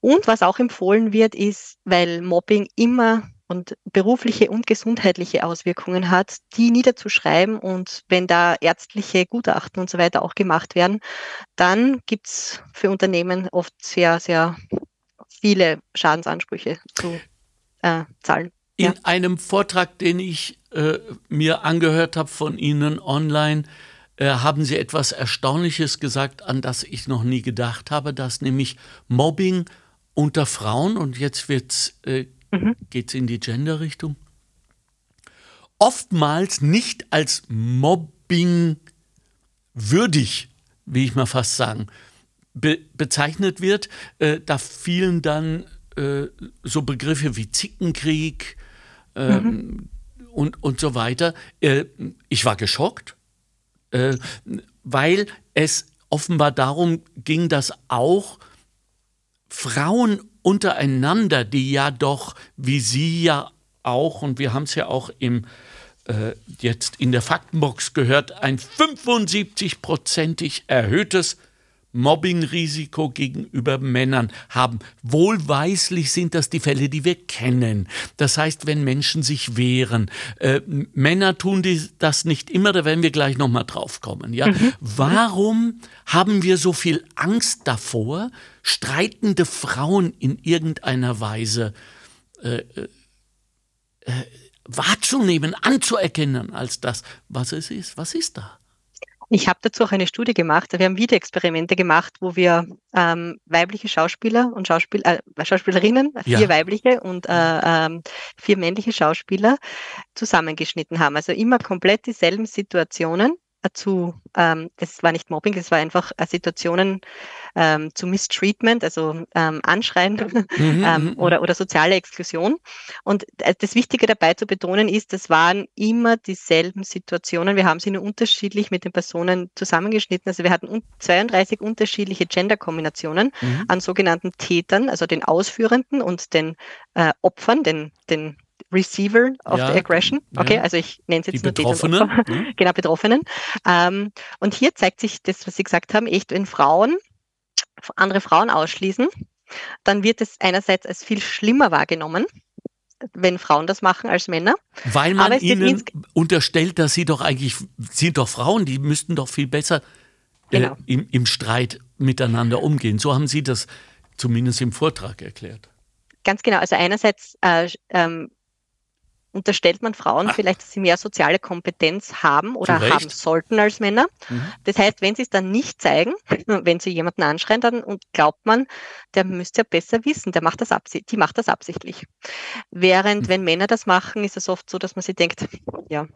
Und was auch empfohlen wird, ist, weil Mobbing immer und berufliche und gesundheitliche Auswirkungen hat, die niederzuschreiben. Und wenn da ärztliche Gutachten und so weiter auch gemacht werden, dann gibt es für Unternehmen oft sehr, sehr viele Schadensansprüche zu äh, zahlen. In ja. einem Vortrag, den ich äh, mir angehört habe von Ihnen online, äh, haben Sie etwas Erstaunliches gesagt, an das ich noch nie gedacht habe, dass nämlich Mobbing unter Frauen, und jetzt wird's, äh, mhm. geht es in die Gender-Richtung, oftmals nicht als Mobbing würdig, wie ich mal fast sagen, be bezeichnet wird. Äh, da fielen dann äh, so Begriffe wie Zickenkrieg ähm, mhm. und, und so weiter. Äh, ich war geschockt, äh, weil es offenbar darum ging, dass auch Frauen untereinander, die ja doch, wie Sie ja auch, und wir haben es ja auch im äh, jetzt in der Faktenbox gehört, ein 75-prozentig erhöhtes Mobbingrisiko gegenüber Männern haben. Wohlweislich sind das die Fälle, die wir kennen. Das heißt, wenn Menschen sich wehren. Äh, Männer tun die, das nicht immer, da werden wir gleich nochmal drauf kommen. Ja? Mhm. Warum haben wir so viel Angst davor, streitende Frauen in irgendeiner Weise äh, äh, äh wahrzunehmen, anzuerkennen als das, was es ist? Was ist da? Ich habe dazu auch eine Studie gemacht. Wir haben Videoexperimente gemacht, wo wir ähm, weibliche Schauspieler und Schauspiel, äh, Schauspielerinnen, vier ja. weibliche und äh, ähm, vier männliche Schauspieler zusammengeschnitten haben. Also immer komplett dieselben Situationen zu, ähm, das war nicht Mobbing, das war einfach äh, Situationen ähm, zu Mistreatment, also ähm, Anschreien mhm, ähm, mhm. oder, oder soziale Exklusion. Und äh, das Wichtige dabei zu betonen ist, das waren immer dieselben Situationen. Wir haben sie nur unterschiedlich mit den Personen zusammengeschnitten. Also wir hatten 32 unterschiedliche Gender-Kombinationen mhm. an sogenannten Tätern, also den Ausführenden und den äh, Opfern, den, den Receiver of ja, the Aggression. Okay, ja. also ich nenne es jetzt die nur Betroffenen. Ja. Genau, Betroffenen. Ähm, und hier zeigt sich das, was Sie gesagt haben, echt, wenn Frauen andere Frauen ausschließen, dann wird es einerseits als viel schlimmer wahrgenommen, wenn Frauen das machen als Männer. Weil man ihnen unterstellt, dass sie doch eigentlich, sind doch Frauen, die müssten doch viel besser äh, genau. im, im Streit miteinander umgehen. So haben Sie das zumindest im Vortrag erklärt. Ganz genau. Also einerseits äh, ähm, unterstellt man Frauen Ach. vielleicht, dass sie mehr soziale Kompetenz haben oder haben sollten als Männer. Mhm. Das heißt, wenn sie es dann nicht zeigen, wenn sie jemanden anschreien, dann und glaubt man, der müsste ja besser wissen, der macht das absichtlich, die macht das absichtlich. Während, mhm. wenn Männer das machen, ist es oft so, dass man sich denkt, ja,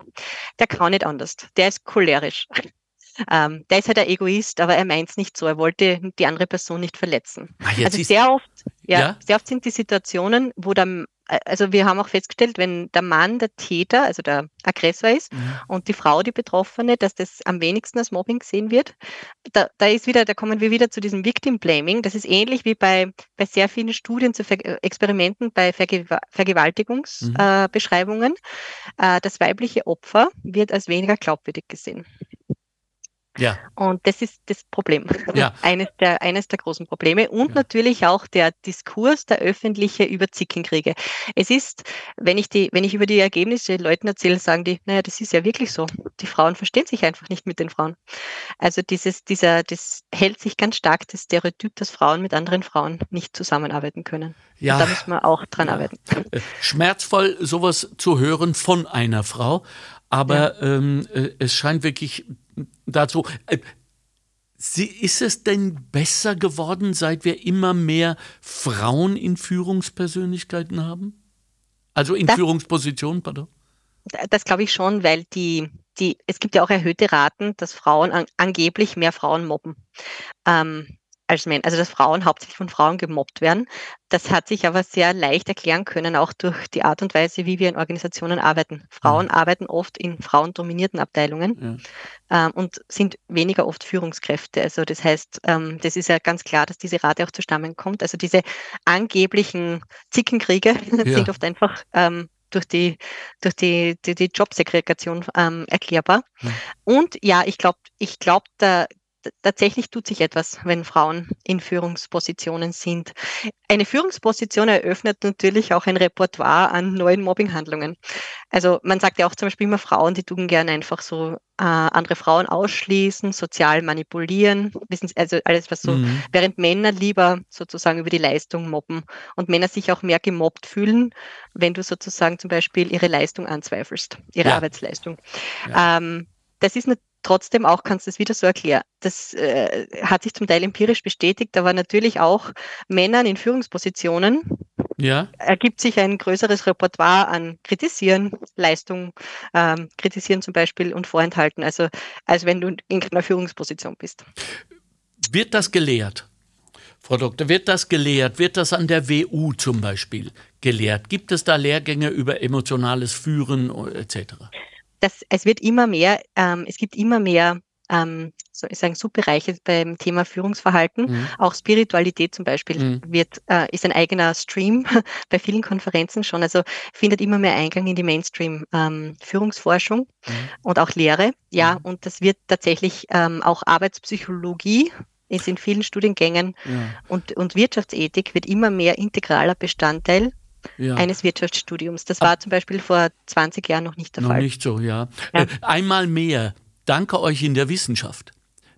der kann nicht anders, der ist cholerisch. Ähm, der ist halt ein Egoist, aber er meint es nicht so. Er wollte die andere Person nicht verletzen. Ah, also sehr oft, ja, ja, sehr oft sind die Situationen, wo der also wir haben auch festgestellt, wenn der Mann der Täter, also der Aggressor ist mhm. und die Frau die Betroffene, dass das am wenigsten als Mobbing gesehen wird. Da, da ist wieder, da kommen wir wieder zu diesem Victim Blaming. Das ist ähnlich wie bei, bei sehr vielen Studien zu Ver Experimenten bei Vergew Vergewaltigungsbeschreibungen. Mhm. Äh, äh, das weibliche Opfer wird als weniger glaubwürdig gesehen. Ja. Und das ist das Problem. Ja. Eines, der, eines der großen Probleme. Und ja. natürlich auch der Diskurs, der öffentliche über Zickenkriege. Es ist, wenn ich, die, wenn ich über die Ergebnisse Leuten erzähle, sagen die, naja, das ist ja wirklich so. Die Frauen verstehen sich einfach nicht mit den Frauen. Also dieses, dieser, das hält sich ganz stark das Stereotyp, dass Frauen mit anderen Frauen nicht zusammenarbeiten können. Ja. Und da müssen wir auch dran ja. arbeiten. Äh, schmerzvoll, sowas zu hören von einer Frau. Aber ja. ähm, äh, es scheint wirklich dazu. Äh, Sie, ist es denn besser geworden, seit wir immer mehr Frauen in Führungspersönlichkeiten haben? Also in das, Führungspositionen, pardon? Das glaube ich schon, weil die, die, es gibt ja auch erhöhte Raten, dass Frauen an, angeblich mehr Frauen mobben. Ähm, als Männer, also dass Frauen hauptsächlich von Frauen gemobbt werden. Das hat sich aber sehr leicht erklären können, auch durch die Art und Weise, wie wir in Organisationen arbeiten. Frauen mhm. arbeiten oft in frauendominierten Abteilungen ja. ähm, und sind weniger oft Führungskräfte. Also das heißt, ähm, das ist ja ganz klar, dass diese Rate auch zustande kommt. Also diese angeblichen Zickenkriege ja. sind oft einfach ähm, durch die, durch die, die, die Jobsegregation ähm, erklärbar. Ja. Und ja, ich glaube, ich glaube, da tatsächlich tut sich etwas, wenn Frauen in Führungspositionen sind. Eine Führungsposition eröffnet natürlich auch ein Repertoire an neuen Mobbinghandlungen. Also man sagt ja auch zum Beispiel immer Frauen, die tun gerne einfach so äh, andere Frauen ausschließen, sozial manipulieren, wissen Sie, also alles was so, mhm. während Männer lieber sozusagen über die Leistung mobben und Männer sich auch mehr gemobbt fühlen, wenn du sozusagen zum Beispiel ihre Leistung anzweifelst, ihre ja. Arbeitsleistung. Ja. Ähm, das ist trotzdem auch kannst du es wieder so erklären. Das äh, hat sich zum Teil empirisch bestätigt, aber natürlich auch Männern in Führungspositionen ja. ergibt sich ein größeres Repertoire an Kritisieren, Leistung, ähm, Kritisieren zum Beispiel und Vorenthalten, also als wenn du in einer Führungsposition bist. Wird das gelehrt? Frau Doktor, wird das gelehrt? Wird das an der WU zum Beispiel gelehrt? Gibt es da Lehrgänge über emotionales Führen etc.? Das, es wird immer mehr, ähm, es gibt immer mehr ähm, soll ich sagen, Subbereiche beim Thema Führungsverhalten. Mhm. Auch Spiritualität zum Beispiel mhm. wird, äh, ist ein eigener Stream bei vielen Konferenzen schon. Also findet immer mehr Eingang in die Mainstream-Führungsforschung ähm, mhm. und auch Lehre. Ja, mhm. und das wird tatsächlich ähm, auch Arbeitspsychologie ist in vielen Studiengängen ja. und, und Wirtschaftsethik wird immer mehr integraler Bestandteil ja. eines Wirtschaftsstudiums. Das war zum Beispiel vor 20 Jahren noch nicht der noch Fall. Noch nicht so, ja. ja. Äh, einmal mehr danke euch in der Wissenschaft.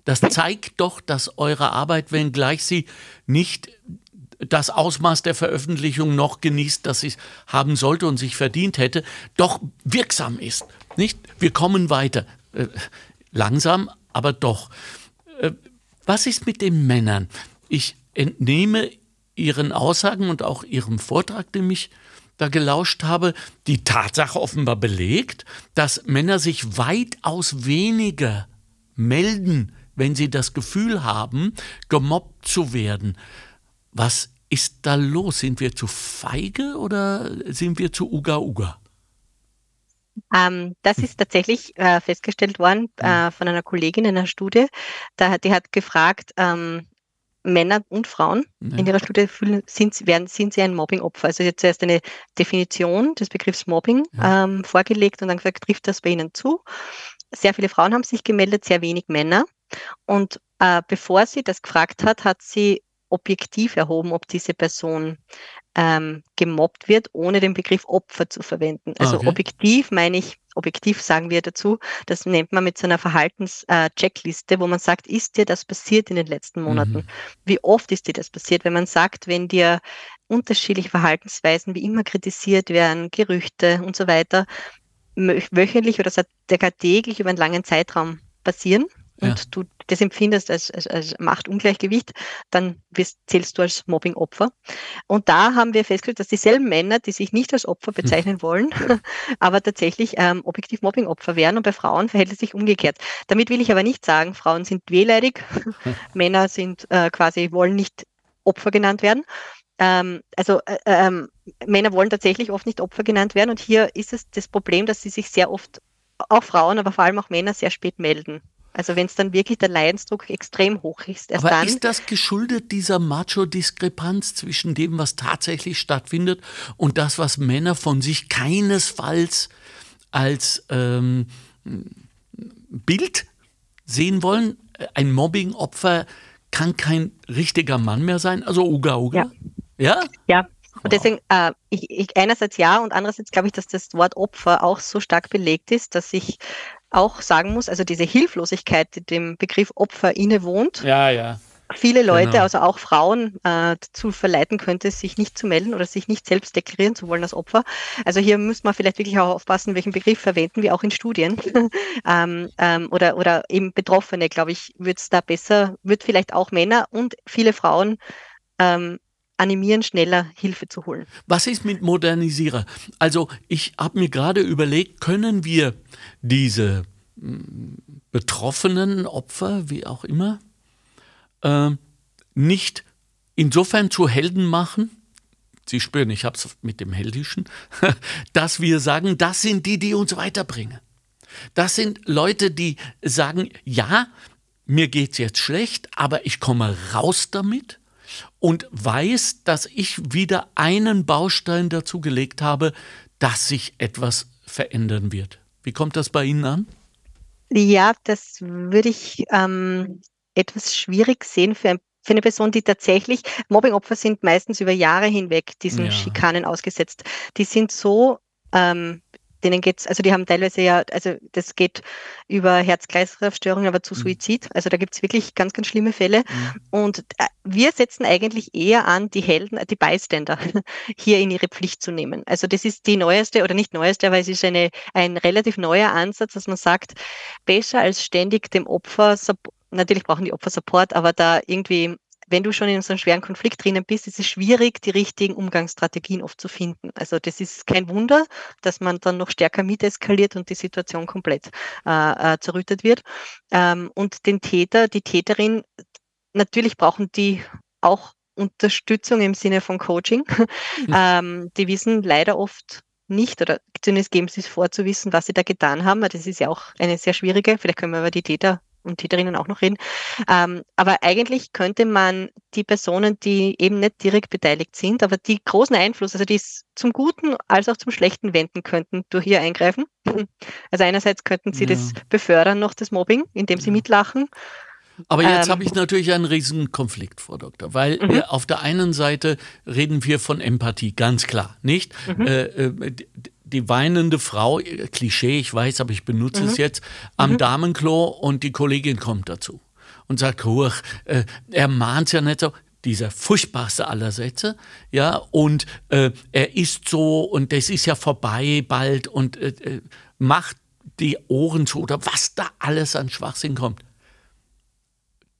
Das zeigt doch, dass eure Arbeit, wenngleich sie nicht das Ausmaß der Veröffentlichung noch genießt, das sie haben sollte und sich verdient hätte, doch wirksam ist. Nicht? Wir kommen weiter. Äh, langsam, aber doch. Äh, was ist mit den Männern? Ich entnehme Ihren Aussagen und auch Ihrem Vortrag, den ich da gelauscht habe, die Tatsache offenbar belegt, dass Männer sich weitaus weniger melden, wenn sie das Gefühl haben, gemobbt zu werden. Was ist da los? Sind wir zu feige oder sind wir zu uga-uga? Ähm, das ist tatsächlich äh, festgestellt worden äh, von einer Kollegin in einer Studie. Da, die hat gefragt, ähm, Männer und Frauen ja. in ihrer Studie fühlen, sind, werden, sind sie ein Mobbing-Opfer. Also jetzt zuerst eine Definition des Begriffs Mobbing ja. ähm, vorgelegt und dann gesagt, trifft das bei Ihnen zu? Sehr viele Frauen haben sich gemeldet, sehr wenig Männer. Und äh, bevor sie das gefragt hat, hat sie objektiv erhoben, ob diese Person ähm, gemobbt wird, ohne den Begriff Opfer zu verwenden. Also okay. objektiv meine ich, objektiv sagen wir dazu, das nennt man mit so einer Verhaltenscheckliste, äh, wo man sagt, ist dir das passiert in den letzten Monaten? Mhm. Wie oft ist dir das passiert? Wenn man sagt, wenn dir unterschiedliche Verhaltensweisen wie immer kritisiert werden, Gerüchte und so weiter, wöchentlich oder sogar täglich über einen langen Zeitraum passieren, und ja. du das empfindest als, als, als Machtungleichgewicht, dann wirst, zählst du als Mobbing-Opfer. Und da haben wir festgestellt, dass dieselben Männer, die sich nicht als Opfer hm. bezeichnen wollen, aber tatsächlich ähm, objektiv Mobbing-Opfer wären und bei Frauen verhält es sich umgekehrt. Damit will ich aber nicht sagen, Frauen sind wehleidig, Männer sind äh, quasi, wollen nicht Opfer genannt werden. Ähm, also äh, ähm, Männer wollen tatsächlich oft nicht Opfer genannt werden und hier ist es das Problem, dass sie sich sehr oft, auch Frauen, aber vor allem auch Männer, sehr spät melden. Also wenn es dann wirklich der Leidensdruck extrem hoch ist. Aber dann, ist das geschuldet dieser Macho-Diskrepanz zwischen dem, was tatsächlich stattfindet und das, was Männer von sich keinesfalls als ähm, Bild sehen wollen? Ein Mobbing-Opfer kann kein richtiger Mann mehr sein, also Uga Uga. Ja. Ja. ja. Und deswegen, äh, ich, ich, einerseits ja und andererseits glaube ich, dass das Wort Opfer auch so stark belegt ist, dass ich auch sagen muss, also diese Hilflosigkeit, die dem Begriff Opfer innewohnt. Ja, ja. Viele Leute, genau. also auch Frauen, äh, dazu verleiten könnte, sich nicht zu melden oder sich nicht selbst deklarieren zu wollen als Opfer. Also hier müsste man vielleicht wirklich auch aufpassen, welchen Begriff verwenden wir auch in Studien. ähm, ähm, oder, oder eben Betroffene, glaube ich, wird es da besser, wird vielleicht auch Männer und viele Frauen ähm, animieren, schneller Hilfe zu holen. Was ist mit Modernisierer? Also ich habe mir gerade überlegt, können wir diese mm, betroffenen Opfer, wie auch immer, äh, nicht insofern zu Helden machen, Sie spüren, ich habe es mit dem Heldischen, dass wir sagen, das sind die, die uns weiterbringen. Das sind Leute, die sagen, ja, mir geht es jetzt schlecht, aber ich komme raus damit und weiß, dass ich wieder einen Baustein dazu gelegt habe, dass sich etwas verändern wird. Wie kommt das bei Ihnen an? Ja, das würde ich ähm, etwas schwierig sehen für, ein, für, eine Person, die tatsächlich, Mobbingopfer sind meistens über Jahre hinweg diesen ja. Schikanen ausgesetzt. Die sind so ähm, denen geht's, also die haben teilweise ja, also das geht über Herz-Kreislauf-Störungen, aber zu Mhm. Suizid. Also da gibt's wirklich ganz, ganz schlimme Fälle. Mhm. Und äh, wir setzen eigentlich eher an, die Helden, die Bystander hier in ihre Pflicht zu nehmen. Also das ist die neueste oder nicht neueste, aber es ist eine, ein relativ neuer Ansatz, dass man sagt, besser als ständig dem Opfer, natürlich brauchen die Opfer Support, aber da irgendwie wenn du schon in so einem schweren Konflikt drinnen bist, ist es schwierig, die richtigen Umgangsstrategien oft zu finden. Also das ist kein Wunder, dass man dann noch stärker miteskaliert und die Situation komplett äh, äh, zerrüttet wird. Ähm, und den Täter, die Täterin, natürlich brauchen die auch Unterstützung im Sinne von Coaching. ähm, die wissen leider oft nicht oder zumindest geben sie es vor zu wissen, was sie da getan haben. Das ist ja auch eine sehr schwierige, vielleicht können wir über die Täter und Täterinnen auch noch reden. Ähm, aber eigentlich könnte man die Personen, die eben nicht direkt beteiligt sind, aber die großen Einfluss, also die es zum Guten als auch zum Schlechten wenden könnten, durch hier eingreifen. Also einerseits könnten sie Ja. das befördern noch, das Mobbing, indem sie mitlachen. Aber jetzt Ähm. habe ich natürlich einen riesen Konflikt, Frau Doktor, weil Mhm. äh, auf der einen Seite reden wir von Empathie, ganz klar, nicht? Mhm. Äh, äh, die, weinende Frau, Klischee, ich weiß, aber ich benutze Mhm. es jetzt, am Damenklo und die Kollegin kommt dazu und sagt, huch, äh, er mahnt ja nicht so. Dieser furchtbarste aller Sätze, ja, und äh, er ist so und das ist ja vorbei bald und äh, äh, macht die Ohren zu oder was da alles an Schwachsinn kommt.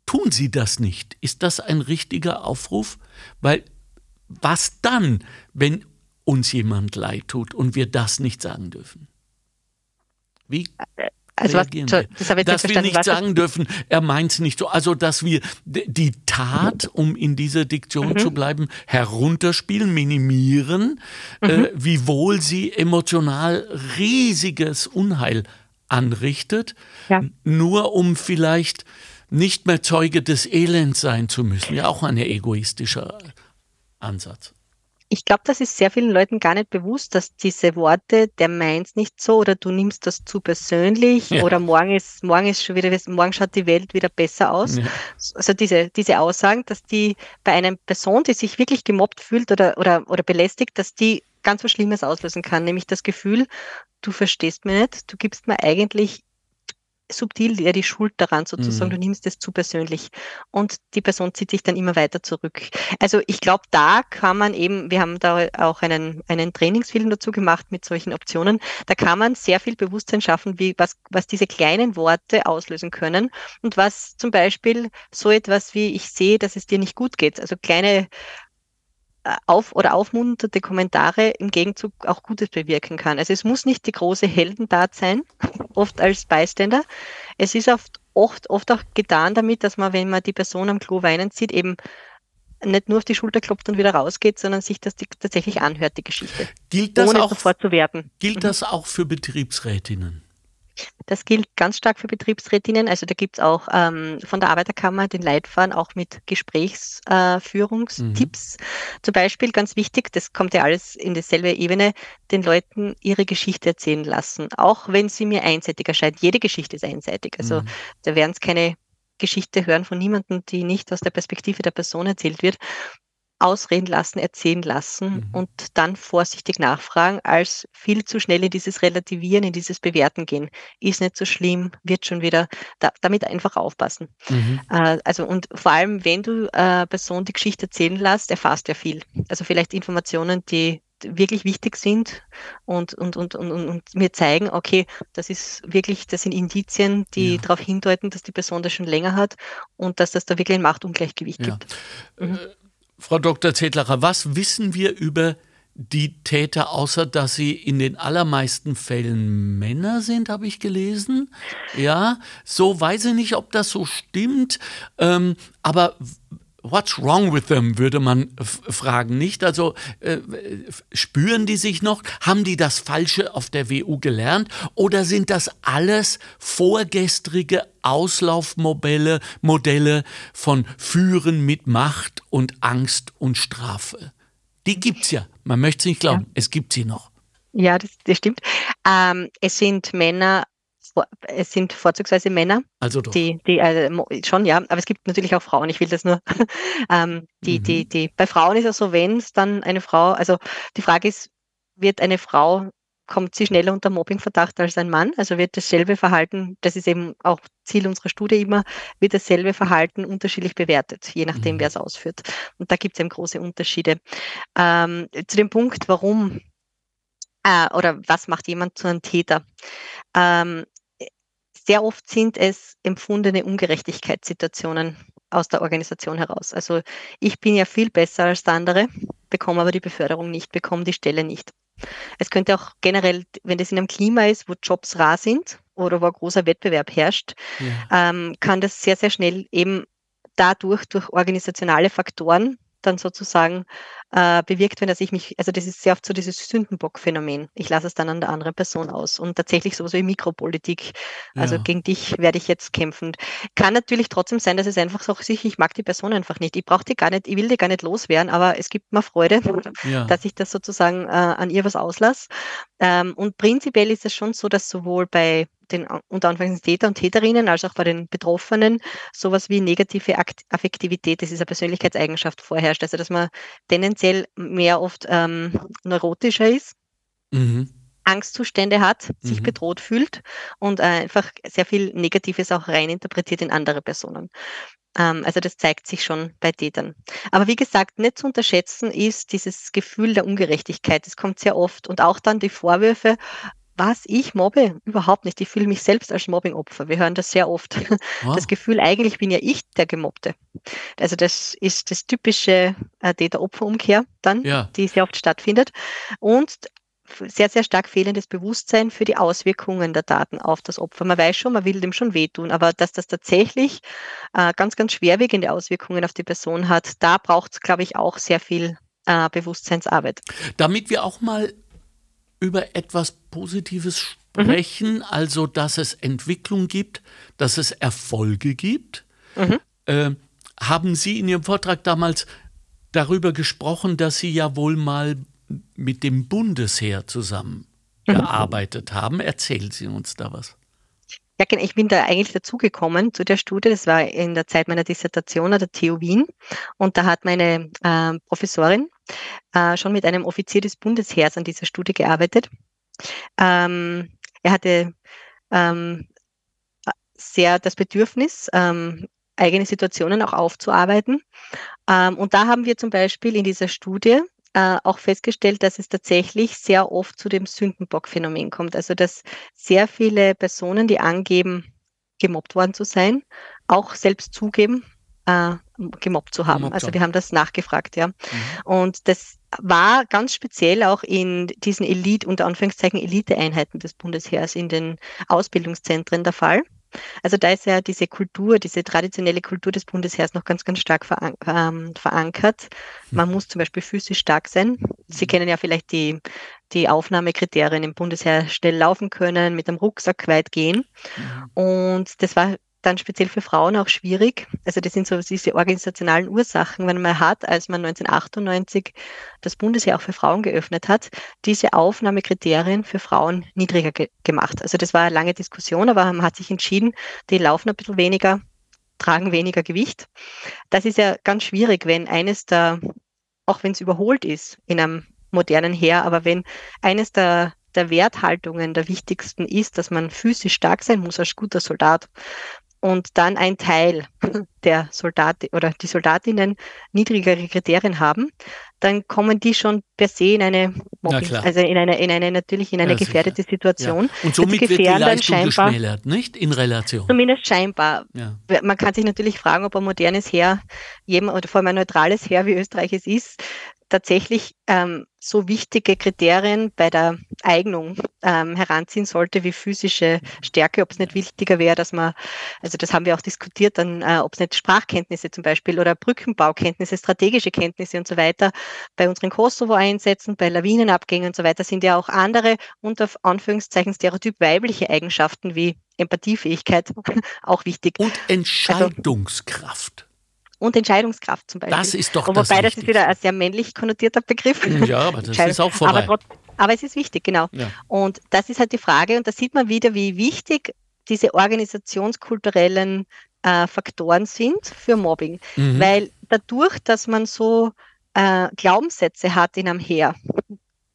Tun Sie das nicht? Ist das ein richtiger Aufruf? Weil was dann, wenn uns jemand leid tut und wir das nicht sagen dürfen? Wie Also was, das habe ich dass nicht wir nicht Was, sagen dürfen, er meint es nicht so. Also, dass wir die Tat, um in dieser Diktion Mhm. zu bleiben, herunterspielen, minimieren, Mhm. äh, wiewohl sie emotional riesiges Unheil anrichtet, Ja. nur um vielleicht nicht mehr Zeuge des Elends sein zu müssen. Ja, auch ein egoistischer Ansatz. Ich glaube, das ist sehr vielen Leuten gar nicht bewusst, dass diese Worte, der meint's nicht so oder du nimmst das zu persönlich Ja. oder morgen ist, morgen ist schon wieder, morgen schaut die Welt wieder besser aus. Ja. Also diese, diese Aussagen, dass die bei einer Person, die sich wirklich gemobbt fühlt oder, oder, oder belästigt, dass die ganz was Schlimmes auslösen kann, nämlich das Gefühl, du verstehst mich nicht, du gibst mir eigentlich subtil ja die Schuld daran sozusagen, Mhm. du nimmst es zu persönlich und die Person zieht sich dann immer weiter zurück. Also ich glaube, da kann man eben, wir haben da auch einen, einen Trainingsfilm dazu gemacht mit solchen Optionen, da kann man sehr viel Bewusstsein schaffen, wie, was, was diese kleinen Worte auslösen können und was zum Beispiel so etwas wie ich sehe, dass es dir nicht gut geht, also kleine auf oder aufmunternde Kommentare im Gegenzug auch Gutes bewirken kann. Also es muss nicht die große Heldentat sein, oft als Bystander. Es ist oft, oft, oft auch getan damit, dass man, wenn man die Person am Klo weinen sieht, eben nicht nur auf die Schulter klopft und wieder rausgeht, sondern sich das die, tatsächlich anhört, die Geschichte, Gilt das, ohne auch, sofort zu werten. gilt das auch für Betriebsrätinnen? Das gilt ganz stark für Betriebsrätinnen. Also da gibt's auch ähm, von der Arbeiterkammer den Leitfaden auch mit Gesprächsführungstipps. Zum Beispiel ganz wichtig, das kommt ja alles in dieselbe Ebene, den Leuten ihre Geschichte erzählen lassen. Auch wenn sie mir einseitig erscheint. Jede Geschichte ist einseitig. Also Mhm. da werden es keine Geschichte hören von niemandem, die nicht aus der Perspektive der Person erzählt wird. Ausreden lassen, erzählen lassen Mhm. und dann vorsichtig nachfragen, als viel zu schnell in dieses Relativieren, in dieses Bewerten gehen. Ist nicht so schlimm, wird schon wieder, da, damit einfach aufpassen. Mhm. Äh, also und vor allem, wenn du äh, Person die Geschichte erzählen lässt, erfasst ja viel. Also vielleicht Informationen, die wirklich wichtig sind und, und, und, und, und und mir zeigen, okay, das ist wirklich, das sind Indizien, die Ja. darauf hindeuten, dass die Person das schon länger hat und dass das da wirklich ein Machtungleichgewicht Ja. gibt. Mhm. Frau Dr. Zetlacher, was wissen wir über die Täter, außer dass sie in den allermeisten Fällen Männer sind, habe ich gelesen. Ja, so weiß ich nicht, ob das so stimmt. Ähm, aber what's wrong with them, würde man fragen, nicht? Also äh, spüren die sich noch? Haben die das Falsche auf der WU gelernt? Oder sind das alles vorgestrige Auslaufmodelle Modelle von Führen mit Macht und Angst und Strafe? Die gibt's ja. Man möchte es nicht glauben. Es gibt sie noch. Ja, das, das stimmt. Ähm, es sind Männer, es sind vorzugsweise Männer, Also doch. die, die mo- schon, ja, aber es gibt natürlich auch Frauen, ich will das nur, ähm, die, Mhm. die, die, bei Frauen ist es so, wenn es dann eine Frau, also die Frage ist, wird eine Frau kommt sie schneller unter Mobbingverdacht als ein Mann. Also wird dasselbe Verhalten, das ist eben auch Ziel unserer Studie immer, wird dasselbe Verhalten unterschiedlich bewertet, je nachdem, mhm. wer es ausführt. Und da gibt es eben große Unterschiede. Ähm, zu dem Punkt, warum äh, oder was macht jemand zu einem Täter? Ähm, sehr oft sind es empfundene Ungerechtigkeitssituationen aus der Organisation heraus. Also ich bin ja viel besser als der andere, bekomme aber die Beförderung nicht, bekomme die Stelle nicht. Es könnte auch generell, wenn das in einem Klima ist, wo Jobs rar sind oder wo ein großer Wettbewerb herrscht, ja. ähm, kann das sehr, sehr schnell eben dadurch, durch organisationale Faktoren dann sozusagen äh, bewirkt werden, dass ich mich, also das ist sehr oft so dieses Sündenbock-Phänomen. Ich lasse es dann an der anderen Person aus. Und tatsächlich sowas wie Mikropolitik, also ja. gegen dich werde ich jetzt kämpfen. Kann natürlich trotzdem sein, dass es einfach so sich, ich mag die Person einfach nicht. Ich brauche die gar nicht, ich will die gar nicht loswerden, aber es gibt mir Freude, ja. dass ich das sozusagen äh, an ihr was auslasse. Ähm, und prinzipiell ist es schon so, dass sowohl bei den unter Anführungszeichen Täter und Täterinnen als auch bei den Betroffenen sowas wie negative Affektivität, das ist eine Persönlichkeitseigenschaft vorherrscht. Also dass man tendenziell mehr oft ähm, neurotischer ist. Mhm. Angstzustände hat, sich mhm. bedroht fühlt und äh, einfach sehr viel Negatives auch reininterpretiert in andere Personen. Ähm, also das zeigt sich schon bei Tätern. Aber wie gesagt, nicht zu unterschätzen ist dieses Gefühl der Ungerechtigkeit. Das kommt sehr oft und auch dann die Vorwürfe, was ich mobbe, überhaupt nicht. Ich fühle mich selbst als Mobbingopfer. Wir hören das sehr oft. Oh. Das Gefühl, eigentlich bin ja ich der Gemobbte. Also das ist das typische äh, Täter-Opfer-Umkehr dann, ja. die sehr oft stattfindet. Und sehr, sehr stark fehlendes Bewusstsein für die Auswirkungen der Daten auf das Opfer. Man weiß schon, man will dem schon wehtun, aber dass das tatsächlich äh, ganz, ganz schwerwiegende Auswirkungen auf die Person hat, da braucht es, glaube ich, auch sehr viel äh, Bewusstseinsarbeit. Damit wir auch mal über etwas Positives sprechen, mhm. also dass es Entwicklung gibt, dass es Erfolge gibt. Mhm. Äh, haben Sie in Ihrem Vortrag damals darüber gesprochen, dass Sie ja wohl mal mit dem Bundesheer zusammengearbeitet mhm. haben? Erzählen Sie uns da was. Ja, genau. Ich bin da eigentlich dazugekommen zu der Studie. Das war in der Zeit meiner Dissertation an der TU Wien. Und da hat meine äh, Professorin äh, schon mit einem Offizier des Bundesheers an dieser Studie gearbeitet. Ähm, er hatte ähm, sehr das Bedürfnis, ähm, eigene Situationen auch aufzuarbeiten. Ähm, und da haben wir zum Beispiel in dieser Studie äh, auch festgestellt, dass es tatsächlich sehr oft zu dem Sündenbock-Phänomen kommt. Also dass sehr viele Personen, die angeben, gemobbt worden zu sein, auch selbst zugeben, äh, gemobbt zu haben. Gemobbt also wir haben das nachgefragt, ja. Mhm. Und das war ganz speziell auch in diesen Elite, unter Anführungszeichen Elite-Einheiten des Bundesheers in den Ausbildungszentren der Fall. Also da ist ja diese Kultur, diese traditionelle Kultur des Bundesheers noch ganz, ganz stark ähm, verankert. Man mhm. muss zum Beispiel physisch stark sein. Sie mhm. kennen ja vielleicht die, die Aufnahmekriterien im Bundesheer schnell laufen können, mit dem Rucksack weit gehen. Mhm. Und das war dann speziell für Frauen auch schwierig. Also das sind so diese organisationalen Ursachen, wenn man hat, als man 1998 das Bundesheer auch für Frauen geöffnet hat, diese Aufnahmekriterien für Frauen niedriger ge gemacht. Also das war eine lange Diskussion, aber man hat sich entschieden, die laufen ein bisschen weniger, tragen weniger Gewicht. Das ist ja ganz schwierig, wenn eines der, auch wenn es überholt ist in einem modernen Heer, aber wenn eines der der Werthaltungen der wichtigsten ist, dass man physisch stark sein muss als guter Soldat und dann ein Teil der Soldaten oder die Soldatinnen niedrigere Kriterien haben, dann kommen die schon per se in eine Mobbing, also in eine, in eine natürlich in eine ja, gefährdete Situation. Ja. Und somit wird die Leistung geschmälert, nicht in Relation. Zumindest scheinbar. Ja. Man kann sich natürlich fragen, ob ein modernes Heer, jemand, oder vor allem ein neutrales Heer, wie Österreich es ist, tatsächlich ähm, so wichtige Kriterien bei der Eignung ähm, heranziehen sollte wie physische Stärke, ob es nicht wichtiger wäre, dass man, also das haben wir auch diskutiert, dann, äh, ob es nicht Sprachkenntnisse zum Beispiel oder Brückenbaukenntnisse, strategische Kenntnisse und so weiter bei unseren Kosovo-Einsätzen, bei Lawinenabgängen und so weiter sind ja auch andere unter Anführungszeichen stereotyp weibliche Eigenschaften wie Empathiefähigkeit auch wichtig. Und Entscheidungskraft. Also, und Entscheidungskraft zum Beispiel. Das ist doch Wobei das Wobei das ist wieder ein sehr männlich konnotierter Begriff. Ja, aber das ist auch vorbei. Aber, trotz, aber es ist wichtig, genau. Ja. Und das ist halt die Frage und da sieht man wieder, wie wichtig diese organisationskulturellen äh, Faktoren sind für Mobbing. Mhm. Weil dadurch, dass man so äh, Glaubenssätze hat in einem Heer,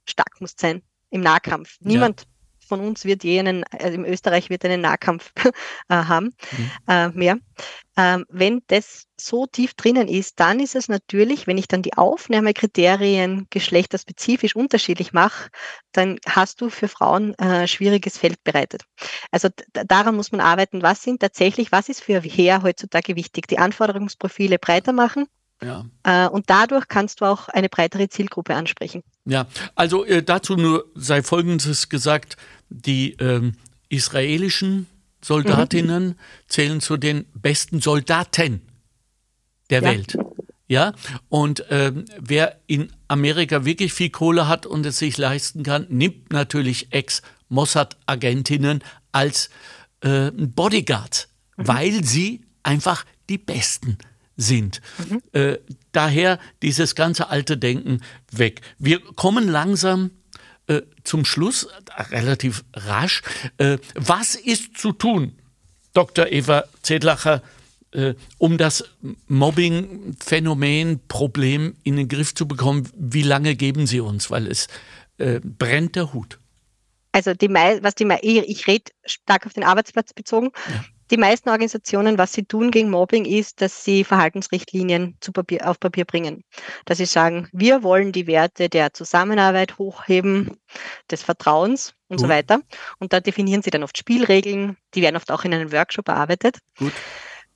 stark muss sein, im Nahkampf. Niemand ja von uns wird je einen, also in Österreich wird einen Nahkampf äh, haben, mhm. äh, mehr. Ähm, wenn das so tief drinnen ist, dann ist es natürlich, wenn ich dann die Aufnahmekriterien geschlechterspezifisch unterschiedlich mache, dann hast du für Frauen äh, schwieriges Feld bereitet. Also daran muss man arbeiten. Was sind tatsächlich, was ist für Heer heutzutage wichtig? Die Anforderungsprofile breiter machen, ja. Äh, und dadurch kannst du auch eine breitere Zielgruppe ansprechen. Ja, also äh, dazu nur sei Folgendes gesagt, die ähm, israelischen Soldatinnen mhm. zählen zu den besten Soldaten der ja. Welt. Ja, und ähm, wer in Amerika wirklich viel Kohle hat und es sich leisten kann, nimmt natürlich Ex-Mossad-Agentinnen als äh, Bodyguard, mhm. weil sie einfach die Besten sind. Mhm. Äh, daher dieses ganze alte Denken weg. Wir kommen langsam äh, zum Schluss, relativ rasch. Äh, was ist zu tun, Dr. Eva Zedlacher, äh, um das Mobbing-Phänomen, Problem in den Griff zu bekommen? Wie lange geben Sie uns? Weil es äh, brennt der Hut. Also die, was die, ich rede stark auf den Arbeitsplatz bezogen. Ja. Die meisten Organisationen, was sie tun gegen Mobbing, ist, dass sie Verhaltensrichtlinien Papier, auf Papier bringen. Dass sie sagen, wir wollen die Werte der Zusammenarbeit hochheben, des Vertrauens und Gut. so weiter. Und da definieren sie dann oft Spielregeln, die werden oft auch in einem Workshop bearbeitet. Gut.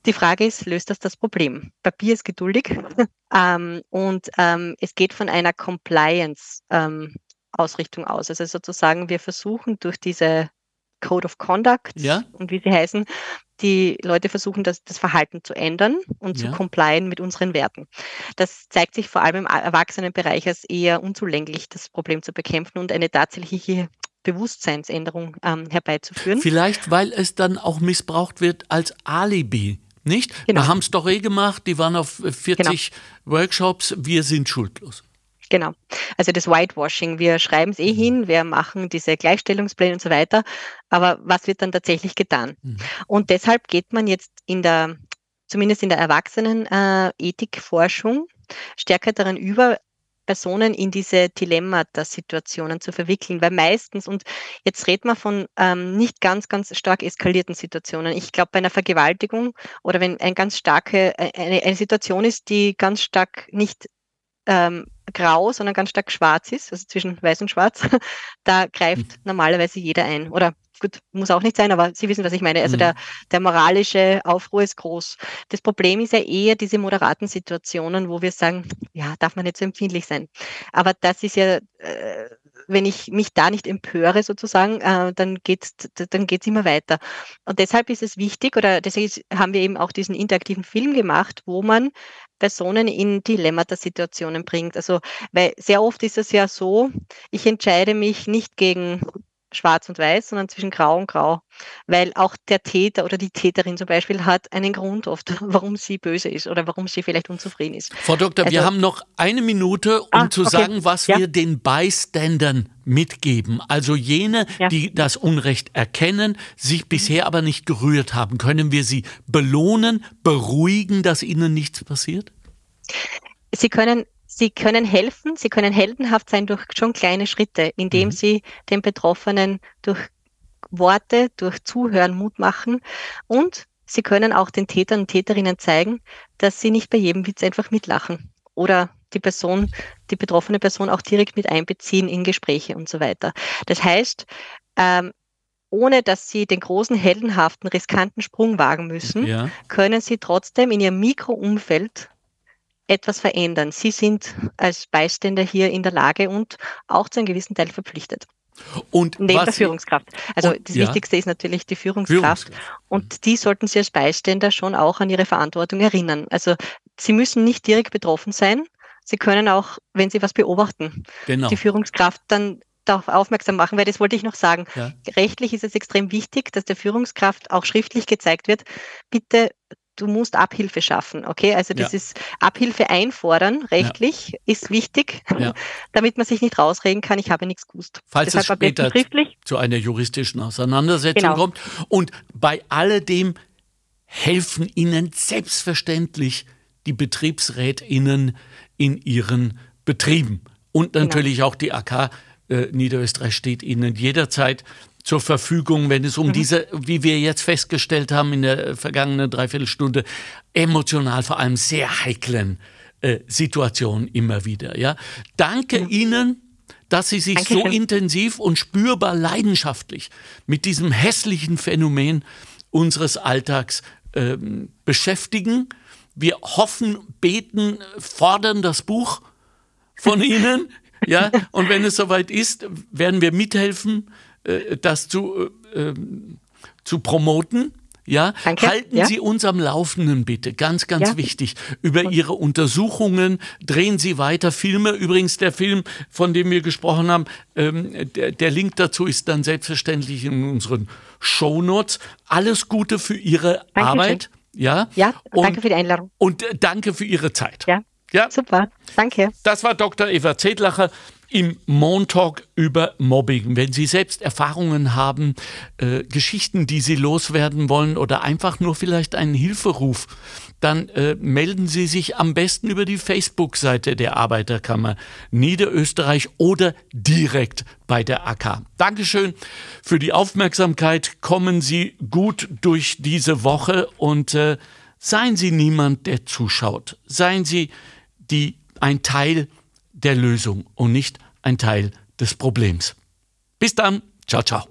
Die Frage ist, löst das das Problem? Papier ist geduldig ähm, und ähm, es geht von einer Compliance ähm, Ausrichtung aus. Also sozusagen, wir versuchen durch diese Code of Conduct ja. und wie sie heißen, die Leute versuchen, das, das Verhalten zu ändern und ja. zu complyen mit unseren Werten. Das zeigt sich vor allem im Erwachsenenbereich als eher unzulänglich, das Problem zu bekämpfen und eine tatsächliche Bewusstseinsänderung ähm, herbeizuführen. Vielleicht, weil es dann auch missbraucht wird als Alibi. Nicht? Genau. Wir haben es doch eh gemacht, die waren auf 40 genau. Workshops, wir sind schuldlos. Genau. Also das Whitewashing. Wir schreiben es eh mhm. hin, wir machen diese Gleichstellungspläne und so weiter. Aber was wird dann tatsächlich getan? Mhm. Und deshalb geht man jetzt in der, zumindest in der Erwachsenen-Ethikforschung, äh, stärker daran über, Personen in diese Dilemmata-Situationen zu verwickeln, weil meistens, und jetzt redet man von ähm, nicht ganz, ganz stark eskalierten Situationen. Ich glaube, bei einer Vergewaltigung oder wenn ein ganz starke, äh, eine, eine Situation ist, die ganz stark nicht ähm, grau, sondern ganz stark schwarz ist, also zwischen weiß und schwarz, da greift mhm. normalerweise jeder ein. Oder gut, muss auch nicht sein, aber Sie wissen, was ich meine. Also mhm. der, der moralische Aufruhr ist groß. Das Problem ist ja eher diese moderaten Situationen, wo wir sagen, ja, darf man nicht so empfindlich sein. Aber das ist ja, äh, wenn ich mich da nicht empöre sozusagen, äh, dann geht's, dann geht's immer weiter. Und deshalb ist es wichtig, oder deswegen haben wir eben auch diesen interaktiven Film gemacht, wo man Personen in Dilemmata-Situationen bringt. Also, weil sehr oft ist es ja so, ich entscheide mich nicht gegen schwarz und weiß, sondern zwischen grau und grau. Weil auch der Täter oder die Täterin zum Beispiel hat einen Grund oft, warum sie böse ist oder warum sie vielleicht unzufrieden ist. Frau Doktor, also, wir haben noch eine Minute, um ah, zu okay. sagen, was ja. wir den Beiständern mitgeben. Also jene, ja. die das Unrecht erkennen, sich bisher aber nicht gerührt haben. Können wir sie belohnen, beruhigen, dass ihnen nichts passiert? Sie können Sie können helfen, sie können heldenhaft sein durch schon kleine Schritte, indem mhm. sie den Betroffenen durch Worte, durch Zuhören Mut machen und sie können auch den Tätern und Täterinnen zeigen, dass sie nicht bei jedem Witz einfach mitlachen oder die Person, die betroffene Person auch direkt mit einbeziehen in Gespräche und so weiter. Das heißt, ähm, ohne dass sie den großen, heldenhaften, riskanten Sprung wagen müssen, ja. können sie trotzdem in ihrem Mikroumfeld etwas verändern. Sie sind als Beiständer hier in der Lage und auch zu einem gewissen Teil verpflichtet. Und Neben der Führungskraft. Also und, das ja. Wichtigste ist natürlich die Führungskraft. Führungskraft. Und die sollten Sie als Beiständer schon auch an Ihre Verantwortung erinnern. Also Sie müssen nicht direkt betroffen sein. Sie können auch, wenn Sie was beobachten, genau. die Führungskraft dann darauf aufmerksam machen, weil das wollte ich noch sagen. Ja. Rechtlich ist es extrem wichtig, dass der Führungskraft auch schriftlich gezeigt wird, bitte du musst Abhilfe schaffen, okay? Also das ja. ist Abhilfe einfordern, rechtlich, ja. ist wichtig, ja. damit man sich nicht rausreden kann, ich habe nichts gewusst. Falls Deshalb es später zu einer juristischen Auseinandersetzung genau. kommt. Und bei alledem helfen Ihnen selbstverständlich die BetriebsrätInnen in ihren Betrieben und genau. natürlich genau. auch die AK äh, Niederösterreich steht Ihnen jederzeit zur Verfügung, wenn es um mhm. diese, wie wir jetzt festgestellt haben in der vergangenen Dreiviertelstunde, emotional vor allem sehr heiklen äh, Situationen immer wieder. Ja? Danke ja. Ihnen dass Sie sich Dankeschön. so intensiv und spürbar leidenschaftlich mit diesem hässlichen Phänomen unseres Alltags äh, beschäftigen. Wir hoffen, beten, fordern das Buch von Ihnen. ja, und wenn es soweit ist, werden wir mithelfen, das zu, äh, ähm, zu promoten. Ja, Danke. halten ja. Sie uns am Laufenden bitte, ganz, ganz ja. wichtig, über Ihre Untersuchungen. Drehen Sie weiter Filme. Übrigens, der Film, von dem wir gesprochen haben, ähm, der, der, Link dazu ist dann selbstverständlich in unseren Shownotes. Alles Gute für Ihre Dankeschön. Arbeit. Ja, ja danke und, für die Einladung. Und äh, danke für Ihre Zeit. Ja, ja. super. Danke. Das war Dr. Eva Zedlacher im Montalk über Mobbing. Wenn Sie selbst Erfahrungen haben, äh, Geschichten, die Sie loswerden wollen oder einfach nur vielleicht einen Hilferuf, dann äh, melden Sie sich am besten über die Facebook-Seite der Arbeiterkammer Niederösterreich oder direkt bei der AK. Dankeschön für die Aufmerksamkeit. Kommen Sie gut durch diese Woche und äh, seien Sie niemand, der zuschaut. Seien Sie die, ein Teil der Lösung und nicht ein Teil des Problems. Bis dann. Ciao, ciao.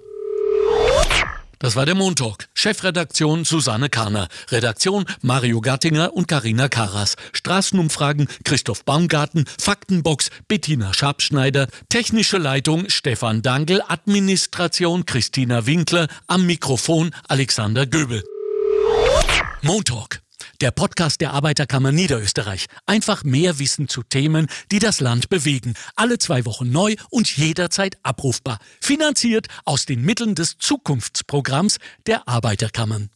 Das war der Montalk. Chefredaktion Susanne Karner. Redaktion Mario Gattinger und Karina Karas. Straßenumfragen Christoph Baumgarten. Faktenbox Bettina Schabschneider. Technische Leitung Stefan Dangel. Administration Christina Winkler. Am Mikrofon Alexander Göbel. Montalk der Podcast der Arbeiterkammer Niederösterreich. Einfach mehr Wissen zu Themen, die das Land bewegen. Alle zwei Wochen neu und jederzeit abrufbar. Finanziert aus den Mitteln des Zukunftsprogramms der Arbeiterkammern.